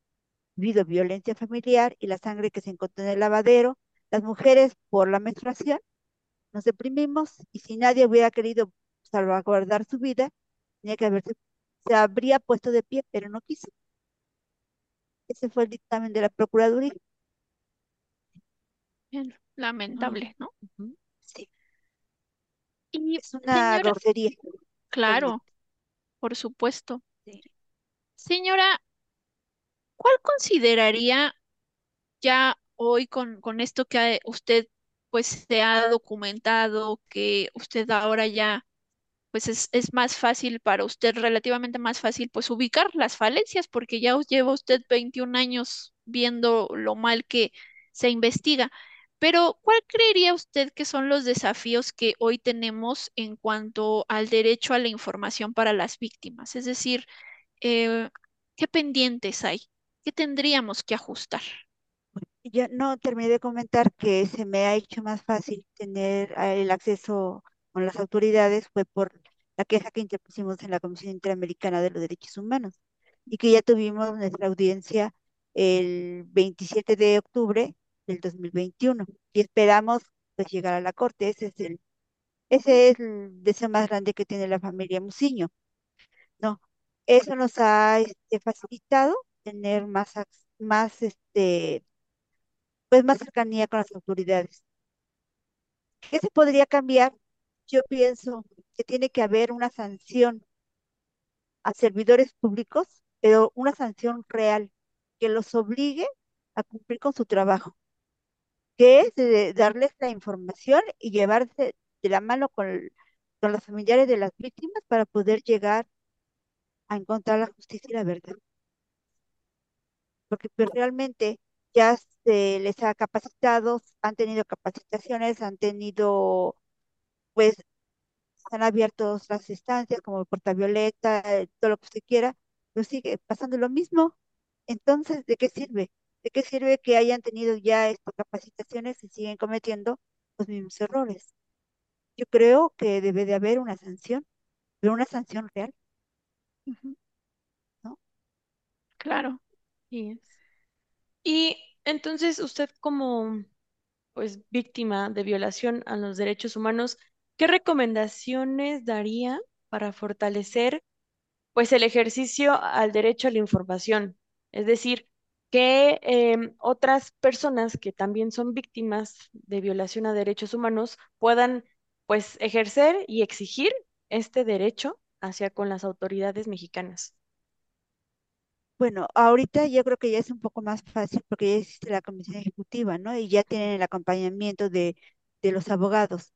Speaker 3: habido violencia familiar y la sangre que se encontró en el lavadero, las mujeres por la menstruación, nos deprimimos y si nadie hubiera querido salvaguardar su vida, tenía que haberse, se habría puesto de pie, pero no quiso. Ese fue el dictamen de la Procuraduría.
Speaker 1: Lamentable, ¿no?
Speaker 3: Sí,
Speaker 1: Y
Speaker 3: es una
Speaker 1: señora,
Speaker 3: grosería,
Speaker 1: claro, por supuesto.
Speaker 3: Sí.
Speaker 1: Señora, ¿cuál consideraría ya hoy con, con esto que usted pues se ha documentado, que usted ahora ya pues es, es más fácil para usted, relativamente más fácil pues ubicar las falencias, porque ya os lleva usted 21 años viendo lo mal que se investiga. Pero, ¿cuál creería usted que son los desafíos que hoy tenemos en cuanto al derecho a la información para las víctimas? Es decir, eh, ¿qué pendientes hay? ¿Qué tendríamos que ajustar?
Speaker 3: Ya no terminé de comentar que se me ha hecho más fácil tener eh, el acceso con las autoridades, fue por la queja que interpusimos en la Comisión Interamericana de los Derechos Humanos y que ya tuvimos nuestra audiencia el 27 de octubre del 2021 y esperamos pues llegar a la corte. Ese es el, ese es el deseo más grande que tiene la familia Muciño, ¿no? Eso nos ha este, facilitado tener más, más este pues más cercanía con las autoridades. ¿Qué se podría cambiar? Yo pienso que tiene que haber una sanción a servidores públicos, pero una sanción real que los obligue a cumplir con su trabajo, que es de darles la información y llevarse de la mano con, con los familiares de las víctimas para poder llegar a encontrar la justicia y la verdad. Porque pues, realmente ya se les ha capacitado, han tenido capacitaciones, han tenido pues se han abierto las estancias como Portavioleta, eh, todo lo que usted quiera, pero sigue pasando lo mismo. Entonces, ¿de qué sirve? ¿De qué sirve que hayan tenido ya estas capacitaciones y siguen cometiendo los mismos errores? Yo creo que debe de haber una sanción, pero una sanción real, ¿no?
Speaker 1: Claro.
Speaker 2: Así es. Y entonces usted como pues víctima de violación a los derechos humanos, ¿qué recomendaciones daría para fortalecer pues el ejercicio al derecho a la información? Es decir, que em, otras personas que también son víctimas de violación a derechos humanos puedan pues ejercer y exigir este derecho hacia con las autoridades mexicanas.
Speaker 3: Bueno, ahorita yo creo que ya es un poco más fácil porque ya existe la comisión ejecutiva, ¿no? Y ya tienen el acompañamiento de, de los abogados.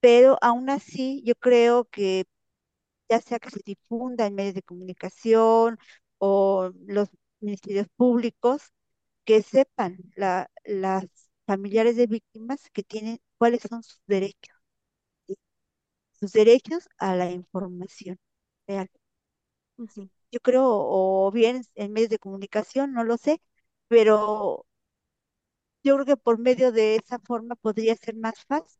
Speaker 3: Pero aún así, yo creo que ya sea que se difunda en medios de comunicación o los ministerios públicos, que sepan la, las familiares de víctimas que tienen cuáles son sus derechos, ¿sí? sus derechos a la información real.
Speaker 2: Ujú.
Speaker 3: Yo creo, o bien en medios de comunicación, no lo sé, pero yo creo que por medio de esa forma podría ser más fácil, ¿sí?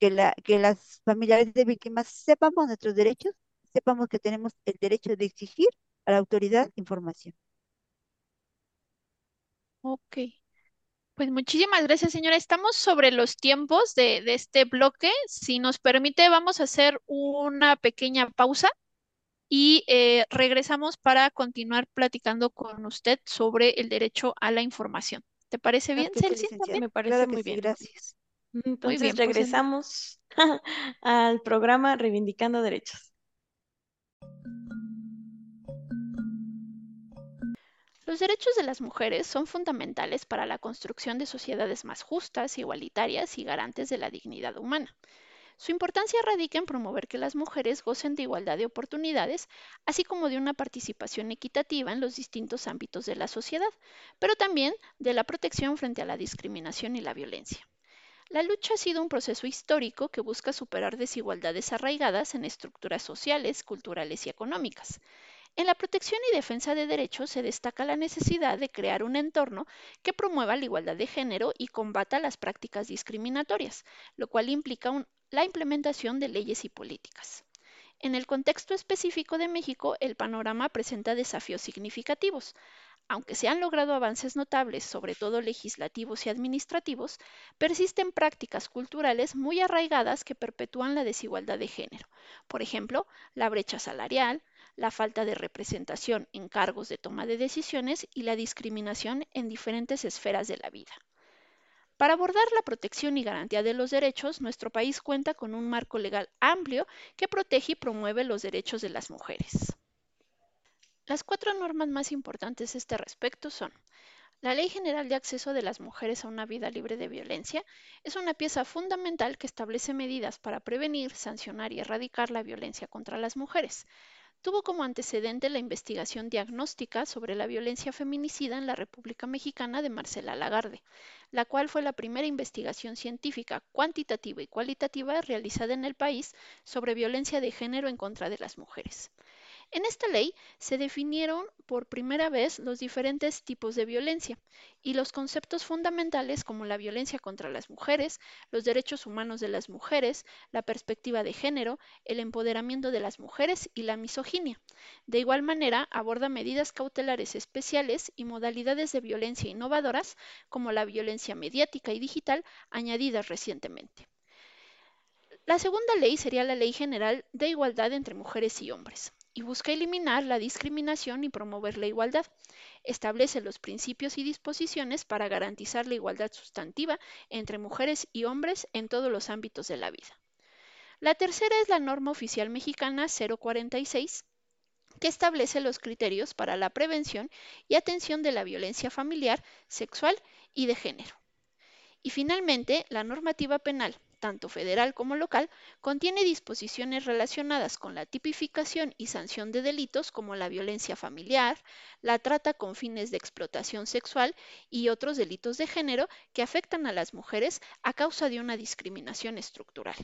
Speaker 3: Que la, que las familiares de víctimas sepamos nuestros derechos, sepamos que tenemos el derecho de exigir a la autoridad información.
Speaker 1: Ok. Pues muchísimas gracias, señora. Estamos sobre los tiempos de, de este bloque. Si nos permite, vamos a hacer una pequeña pausa y eh, regresamos para continuar platicando con usted sobre el derecho a la información. ¿Te parece bien,
Speaker 3: licenciada.
Speaker 2: Me parece
Speaker 3: Claro
Speaker 2: muy
Speaker 3: sí,
Speaker 2: bien.
Speaker 3: gracias.
Speaker 1: Muy
Speaker 2: Entonces
Speaker 1: bien, pues
Speaker 2: regresamos al programa Reivindicando Derechos.
Speaker 1: Los derechos de las mujeres son fundamentales para la construcción de sociedades más justas, igualitarias y garantes de la dignidad humana. Su importancia radica en promover que las mujeres gocen de igualdad de oportunidades, así como de una participación equitativa en los distintos ámbitos de la sociedad, pero también de la protección frente a la discriminación y la violencia. La lucha ha sido un proceso histórico que busca superar desigualdades arraigadas en estructuras sociales, culturales y económicas. En la protección y defensa de derechos se destaca la necesidad de crear un entorno que promueva la igualdad de género y combata las prácticas discriminatorias, lo cual implica la implementación de leyes y políticas. En el contexto específico de México, el panorama presenta desafíos significativos. Aunque se han logrado avances notables, sobre todo legislativos y administrativos, persisten prácticas culturales muy arraigadas que perpetúan la desigualdad de género. Por ejemplo, la brecha salarial, la falta de representación en cargos de toma de decisiones y la discriminación en diferentes esferas de la vida. Para abordar la protección y garantía de los derechos, nuestro país cuenta con un marco legal amplio que protege y promueve los derechos de las mujeres. Las cuatro normas más importantes a este respecto son la Ley General de Acceso de las Mujeres a una Vida Libre de Violencia es una pieza fundamental que establece medidas para prevenir, sancionar y erradicar la violencia contra las mujeres tuvo como antecedente la investigación diagnóstica sobre la violencia feminicida en la República Mexicana de Marcela Lagarde, la cual fue la primera investigación científica cuantitativa y cualitativa realizada en el país sobre violencia de género en contra de las mujeres. En esta ley se definieron por primera vez los diferentes tipos de violencia y los conceptos fundamentales como la violencia contra las mujeres, los derechos humanos de las mujeres, la perspectiva de género, el empoderamiento de las mujeres y la misoginia. De igual manera, aborda medidas cautelares especiales y modalidades de violencia innovadoras como la violencia mediática y digital añadidas recientemente. La segunda ley sería la Ley General de Igualdad entre Mujeres y Hombres y busca eliminar la discriminación y promover la igualdad. Establece los principios y disposiciones para garantizar la igualdad sustantiva entre mujeres y hombres en todos los ámbitos de la vida. La tercera es la norma oficial mexicana 046, que establece los criterios para la prevención y atención de la violencia familiar, sexual y de género. Y finalmente, la normativa penal tanto federal como local, contiene disposiciones relacionadas con la tipificación y sanción de delitos como la violencia familiar, la trata con fines de explotación sexual y otros delitos de género que afectan a las mujeres a causa de una discriminación estructural.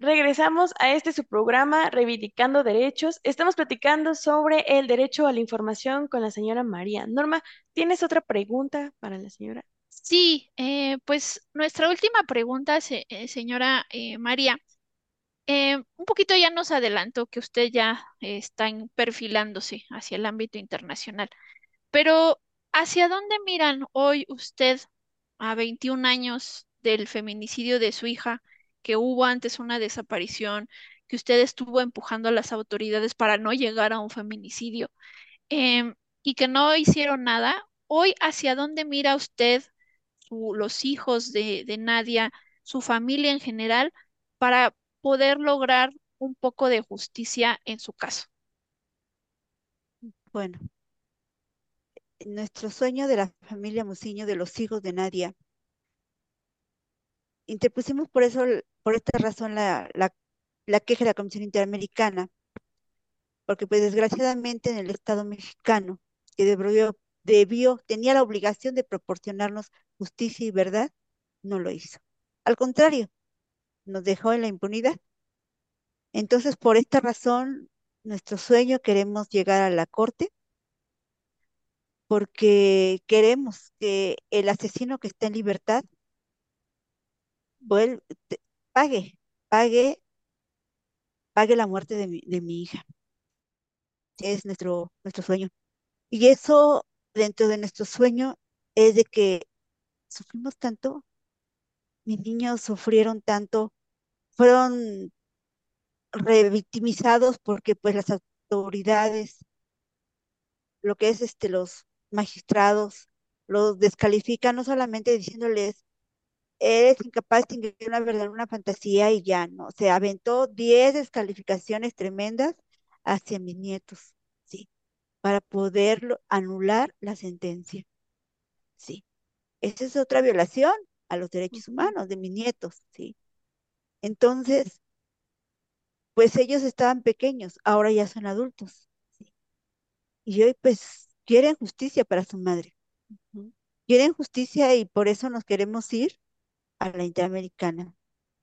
Speaker 2: Regresamos a este su programa Reivindicando Derechos. Estamos platicando sobre el derecho a la información con la señora María. Norma, ¿tienes otra pregunta para la señora?
Speaker 1: Sí, eh, pues nuestra última pregunta, eh, señora eh, María. un poquito ya nos adelantó que usted ya está perfilándose hacia el ámbito internacional, pero ¿hacia dónde miran hoy usted a 21 años del feminicidio de su hija? Que hubo antes una desaparición, que usted estuvo empujando a las autoridades para no llegar a un feminicidio em, y que no hicieron nada, hoy hacia dónde mira usted, los hijos de, de Nadia, su familia en general, para poder lograr un poco de justicia en su caso.
Speaker 3: Bueno, nuestro sueño de la familia Musiño, de los hijos de Nadia, interpusimos por eso, por esta razón, la, queja de la Comisión Interamericana, porque pues desgraciadamente en el Estado mexicano, que debió, debió, tenía la obligación de proporcionarnos justicia y verdad, no lo hizo. Al contrario, nos dejó en la impunidad. Entonces, por esta razón, nuestro sueño queremos llegar a la corte porque queremos que el asesino que está en libertad vuelve, pague, pague, pague la muerte de mi, de mi hija. Es nuestro, nuestro sueño. Y eso, dentro de nuestro sueño, es de que sufrimos tanto, mis niños sufrieron tanto, fueron revictimizados porque pues las autoridades, lo que es este, los magistrados, los descalifican no solamente diciéndoles eres incapaz de distinguir una verdad, una fantasía y ya no. Se aventó 10 descalificaciones tremendas hacia mis nietos, ¿sí? Para poderlo anular la sentencia, ¿sí? Esa es otra violación a los derechos humanos de mis nietos, ¿sí? Entonces, pues ellos estaban pequeños, ahora ya son adultos, ¿sí? Y hoy pues quieren justicia para su madre. Quieren justicia y por eso nos queremos ir a la Interamericana,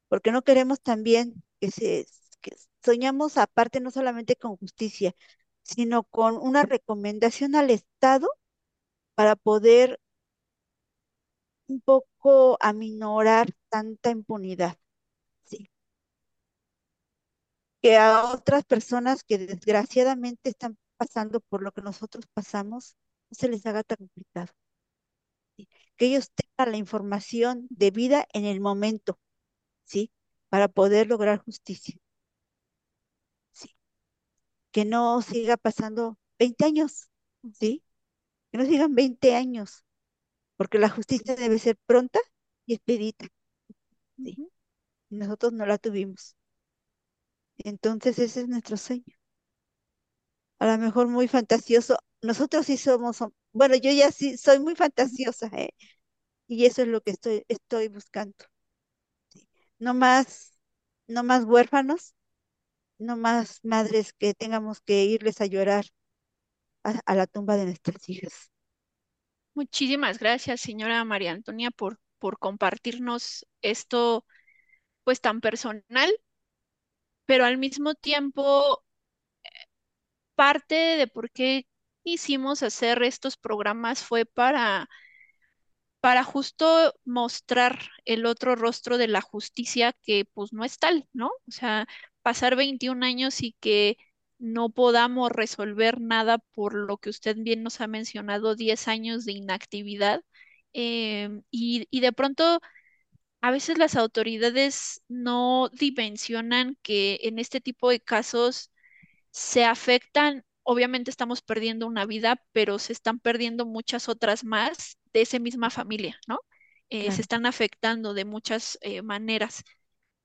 Speaker 3: porque no queremos también que se, que soñamos aparte no solamente con justicia, sino con una recomendación al Estado para poder un poco aminorar tanta impunidad, ¿sí? Que a otras personas que desgraciadamente están pasando por lo que nosotros pasamos, no se les haga tan complicado. Que ellos tengan la información debida en el momento, ¿sí? Para poder lograr justicia. ¿sí? Que no siga pasando 20 años, ¿sí? Que no sigan 20 años, porque la justicia debe ser pronta y expedita. ¿sí? Y nosotros no la tuvimos. Entonces ese es nuestro sueño. A lo mejor muy fantasioso. Nosotros sí somos, bueno, yo ya sí soy muy fantasiosa, ¿eh? Y eso es lo que estoy, estoy buscando. ¿sí? No más, no más huérfanos, no más madres que tengamos que irles a llorar a, a la tumba de nuestras hijas.
Speaker 1: Muchísimas gracias, señora María Antonia, por, por compartirnos esto pues tan personal, pero al mismo tiempo parte de por qué quisimos hacer estos programas fue para, para justo mostrar el otro rostro de la justicia que pues no es tal, ¿no? O sea, pasar 21 años y que no podamos resolver nada por lo que usted bien nos ha mencionado, 10 años de inactividad. em, y, y de pronto a veces las autoridades no dimensionan que en este tipo de casos se afectan, obviamente estamos perdiendo una vida, pero se están perdiendo muchas otras más de esa misma familia, ¿no? Eh, se están afectando de muchas eh, maneras,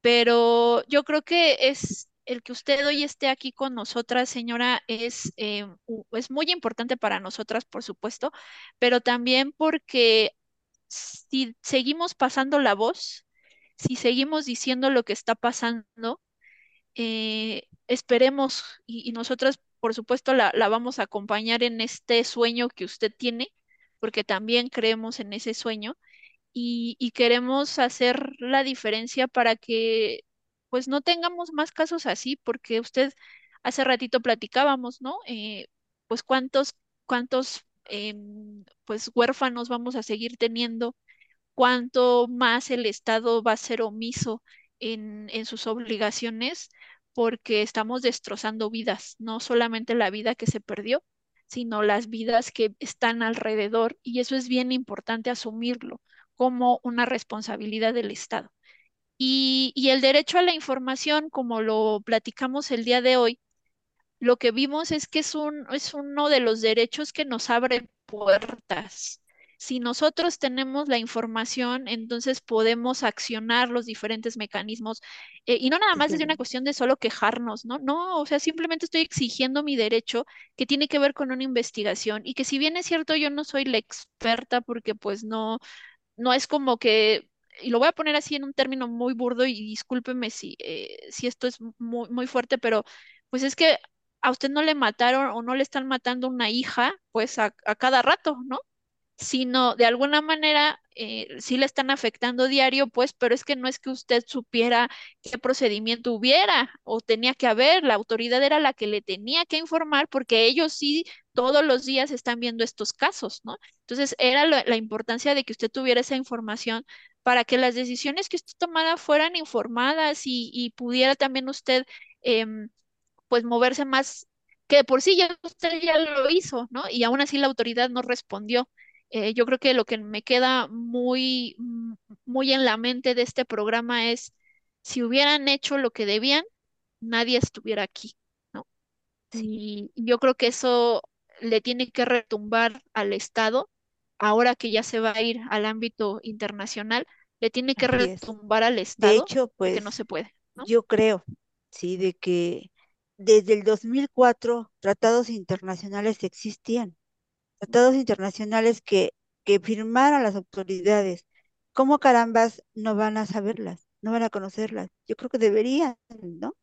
Speaker 1: pero yo creo que es el que usted hoy esté aquí con nosotras, señora, es, eh, es muy importante para nosotras, por supuesto, pero también porque si seguimos pasando la voz, si seguimos diciendo lo que está pasando, eh, esperemos y, y nosotras, por supuesto, la, la vamos a acompañar en este sueño que usted tiene, porque también creemos en ese sueño y, y queremos hacer la diferencia para que pues no tengamos más casos así, porque usted hace ratito platicábamos, ¿no? Eh, pues cuántos, cuántos em, pues huérfanos vamos a seguir teniendo cuánto más el Estado va a ser omiso en, en sus obligaciones, porque estamos destrozando vidas, no solamente la vida que se perdió, sino las vidas que están alrededor, y eso es bien importante asumirlo como una responsabilidad del Estado. Y, y el derecho a la información, como lo platicamos el día de hoy, lo que vimos es que es un, es uno de los derechos que nos abre puertas. Si nosotros tenemos la información, entonces podemos accionar los diferentes mecanismos eh, y no nada más
Speaker 3: desde
Speaker 1: una cuestión de solo quejarnos, ¿no? No, o sea, simplemente estoy exigiendo mi derecho que tiene que ver con una investigación y que si bien es cierto, yo no soy la experta porque pues no, no es como que, y lo voy a poner así en un término muy burdo y discúlpeme si, eh, si esto es muy, muy fuerte, pero pues es que a usted no le mataron o no le están matando una hija, pues a, a cada rato, ¿no? Sino de alguna manera eh, sí le están afectando diario, pues, pero es que no es que usted supiera qué procedimiento hubiera o tenía que haber, la autoridad era la que le tenía que informar porque ellos sí todos los días están viendo estos casos, ¿no? Entonces era la, importancia de que usted tuviera esa información para que las decisiones que usted tomara fueran informadas y, y pudiera también usted em, pues moverse más, que de por sí ya usted ya lo hizo, ¿no? Y aún así la autoridad no respondió. Eh, yo creo que lo que me queda muy, mm, muy en la mente de este programa es, si hubieran hecho lo que debían, nadie estuviera aquí, ¿no?
Speaker 3: Sí.
Speaker 1: Y yo creo que eso le tiene que retumbar al Estado, ahora que ya se va a ir al ámbito internacional, le tiene que
Speaker 3: Así es.
Speaker 1: retumbar al
Speaker 3: De
Speaker 1: Estado
Speaker 3: hecho,
Speaker 1: de que no
Speaker 3: pues
Speaker 1: se puede, ¿no?
Speaker 3: yo creo, sí, de que desde el 2004 tratados internacionales existían, tratados internacionales que, que firmaron las autoridades. ¿Cómo carambas no van a saberlas, no van a conocerlas? Yo creo que deberían, ¿no?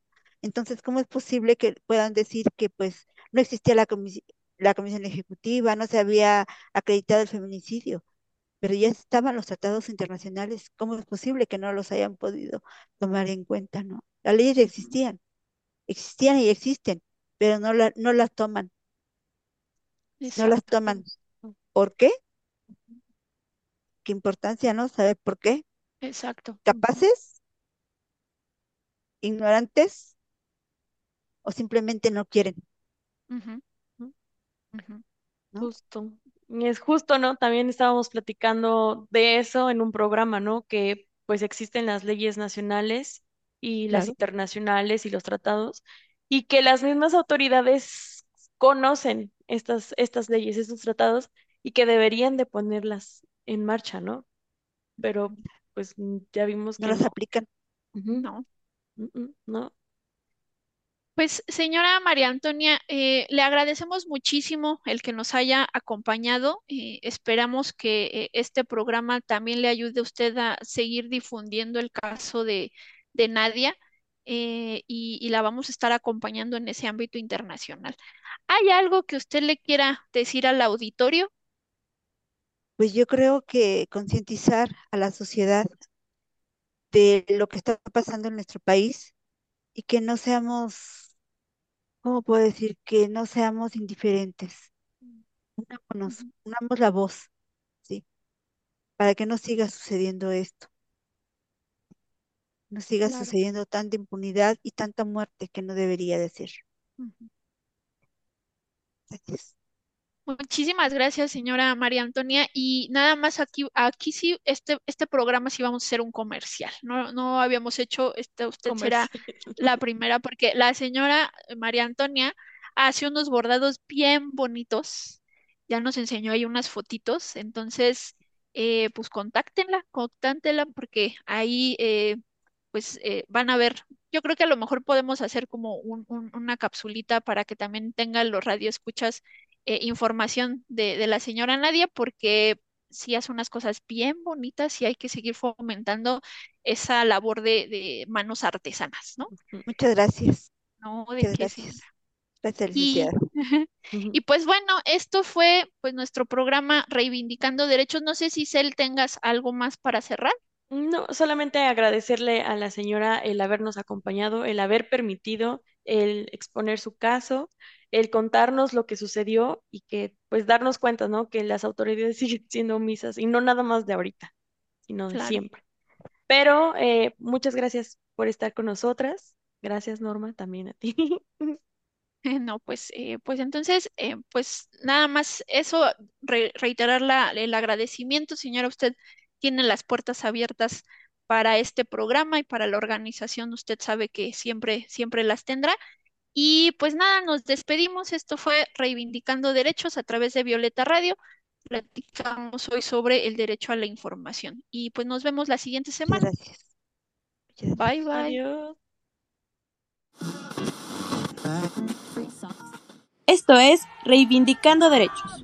Speaker 3: Entonces, ¿cómo es posible que puedan decir que pues no existía la comisi- la comisión ejecutiva, no se había acreditado el feminicidio? pero ya estaban los tratados internacionales. ¿Cómo es posible que no los hayan podido tomar en cuenta, no? Las leyes existían, existían y existen, pero no, la, no las toman, no las toman. ¿Por qué? ¿Qué importancia, no? ¿Saber por qué?
Speaker 1: Exacto.
Speaker 3: ¿Capaces? ¿Ignorantes? ¿O simplemente no quieren, no?
Speaker 2: Justo. Es justo, ¿no? También estábamos platicando de eso en un programa, ¿no? Que pues existen las leyes nacionales y las internacionales y los tratados, y que las mismas autoridades conocen estas, estas leyes, estos tratados, y que deberían de ponerlas en marcha, ¿no? Pero pues mm, ya vimos
Speaker 3: No
Speaker 2: que
Speaker 3: las
Speaker 2: no.
Speaker 3: aplican.
Speaker 2: Ujú,
Speaker 1: No.
Speaker 2: No.
Speaker 1: Pues, señora María Antonia, eh, le agradecemos muchísimo el que nos haya acompañado. eh, esperamos que eh, este programa también le ayude a usted a seguir difundiendo el caso de, de Nadia eh, y, y la vamos a estar acompañando en ese ámbito internacional. ¿Hay algo que usted le quiera decir al auditorio?
Speaker 3: Pues yo creo que concientizar a la sociedad de lo que está pasando en nuestro país y que no seamos ¿cómo puedo decir? Que no seamos indiferentes. Unámonos,
Speaker 1: Ujú,
Speaker 3: unamos la voz, ¿sí? Para que no siga sucediendo esto, no siga
Speaker 1: Claro.
Speaker 3: sucediendo tanta impunidad y tanta muerte que no debería de ser. Gracias.
Speaker 1: Muchísimas gracias, señora María Antonia. Y nada más aquí, aquí sí, este, este programa sí vamos a hacer un comercial. No, no habíamos hecho, este, usted será la primera, porque la señora María Antonia hace unos bordados bien bonitos. Ya nos enseñó ahí unas fotitos. Entonces, eh, pues contáctenla, contáctenla, porque ahí eh, pues eh, van a ver. Yo creo que a lo mejor podemos hacer como un- un- una capsulita para que también tengan los radioescuchas eh, información de, de la señora Nadia, porque sí hace unas cosas bien bonitas y hay que seguir fomentando esa labor de, de manos artesanas, ¿no?
Speaker 3: Muchas gracias,
Speaker 1: No, de
Speaker 3: muchas
Speaker 1: qué,
Speaker 3: gracias. Gracias,
Speaker 1: Y, y pues bueno, esto fue pues nuestro programa Reivindicando Derechos. No sé si Cel tengas algo más para cerrar.
Speaker 2: No, solamente agradecerle a la señora el habernos acompañado, el haber permitido el exponer su caso, el contarnos lo que sucedió y que pues darnos cuenta, ¿no? Que las autoridades siguen siendo omisas y no nada más de ahorita, sino de
Speaker 1: Claro.
Speaker 2: siempre. Pero eh, muchas gracias por estar con nosotras. Gracias, Norma, también a ti.
Speaker 1: No, pues, eh, pues entonces, eh, pues nada más eso, re- reiterar la- el agradecimiento, señora, usted tiene las puertas abiertas para este programa y para la organización, usted sabe que siempre, siempre las tendrá. Y pues nada, nos despedimos. Esto fue Reivindicando Derechos a través de Violeta Radio. Platicamos hoy sobre el derecho a la información. Y pues nos vemos la siguiente semana.
Speaker 3: gracias.
Speaker 1: Bye, bye.
Speaker 2: Adiós.
Speaker 4: Esto es Reivindicando Derechos,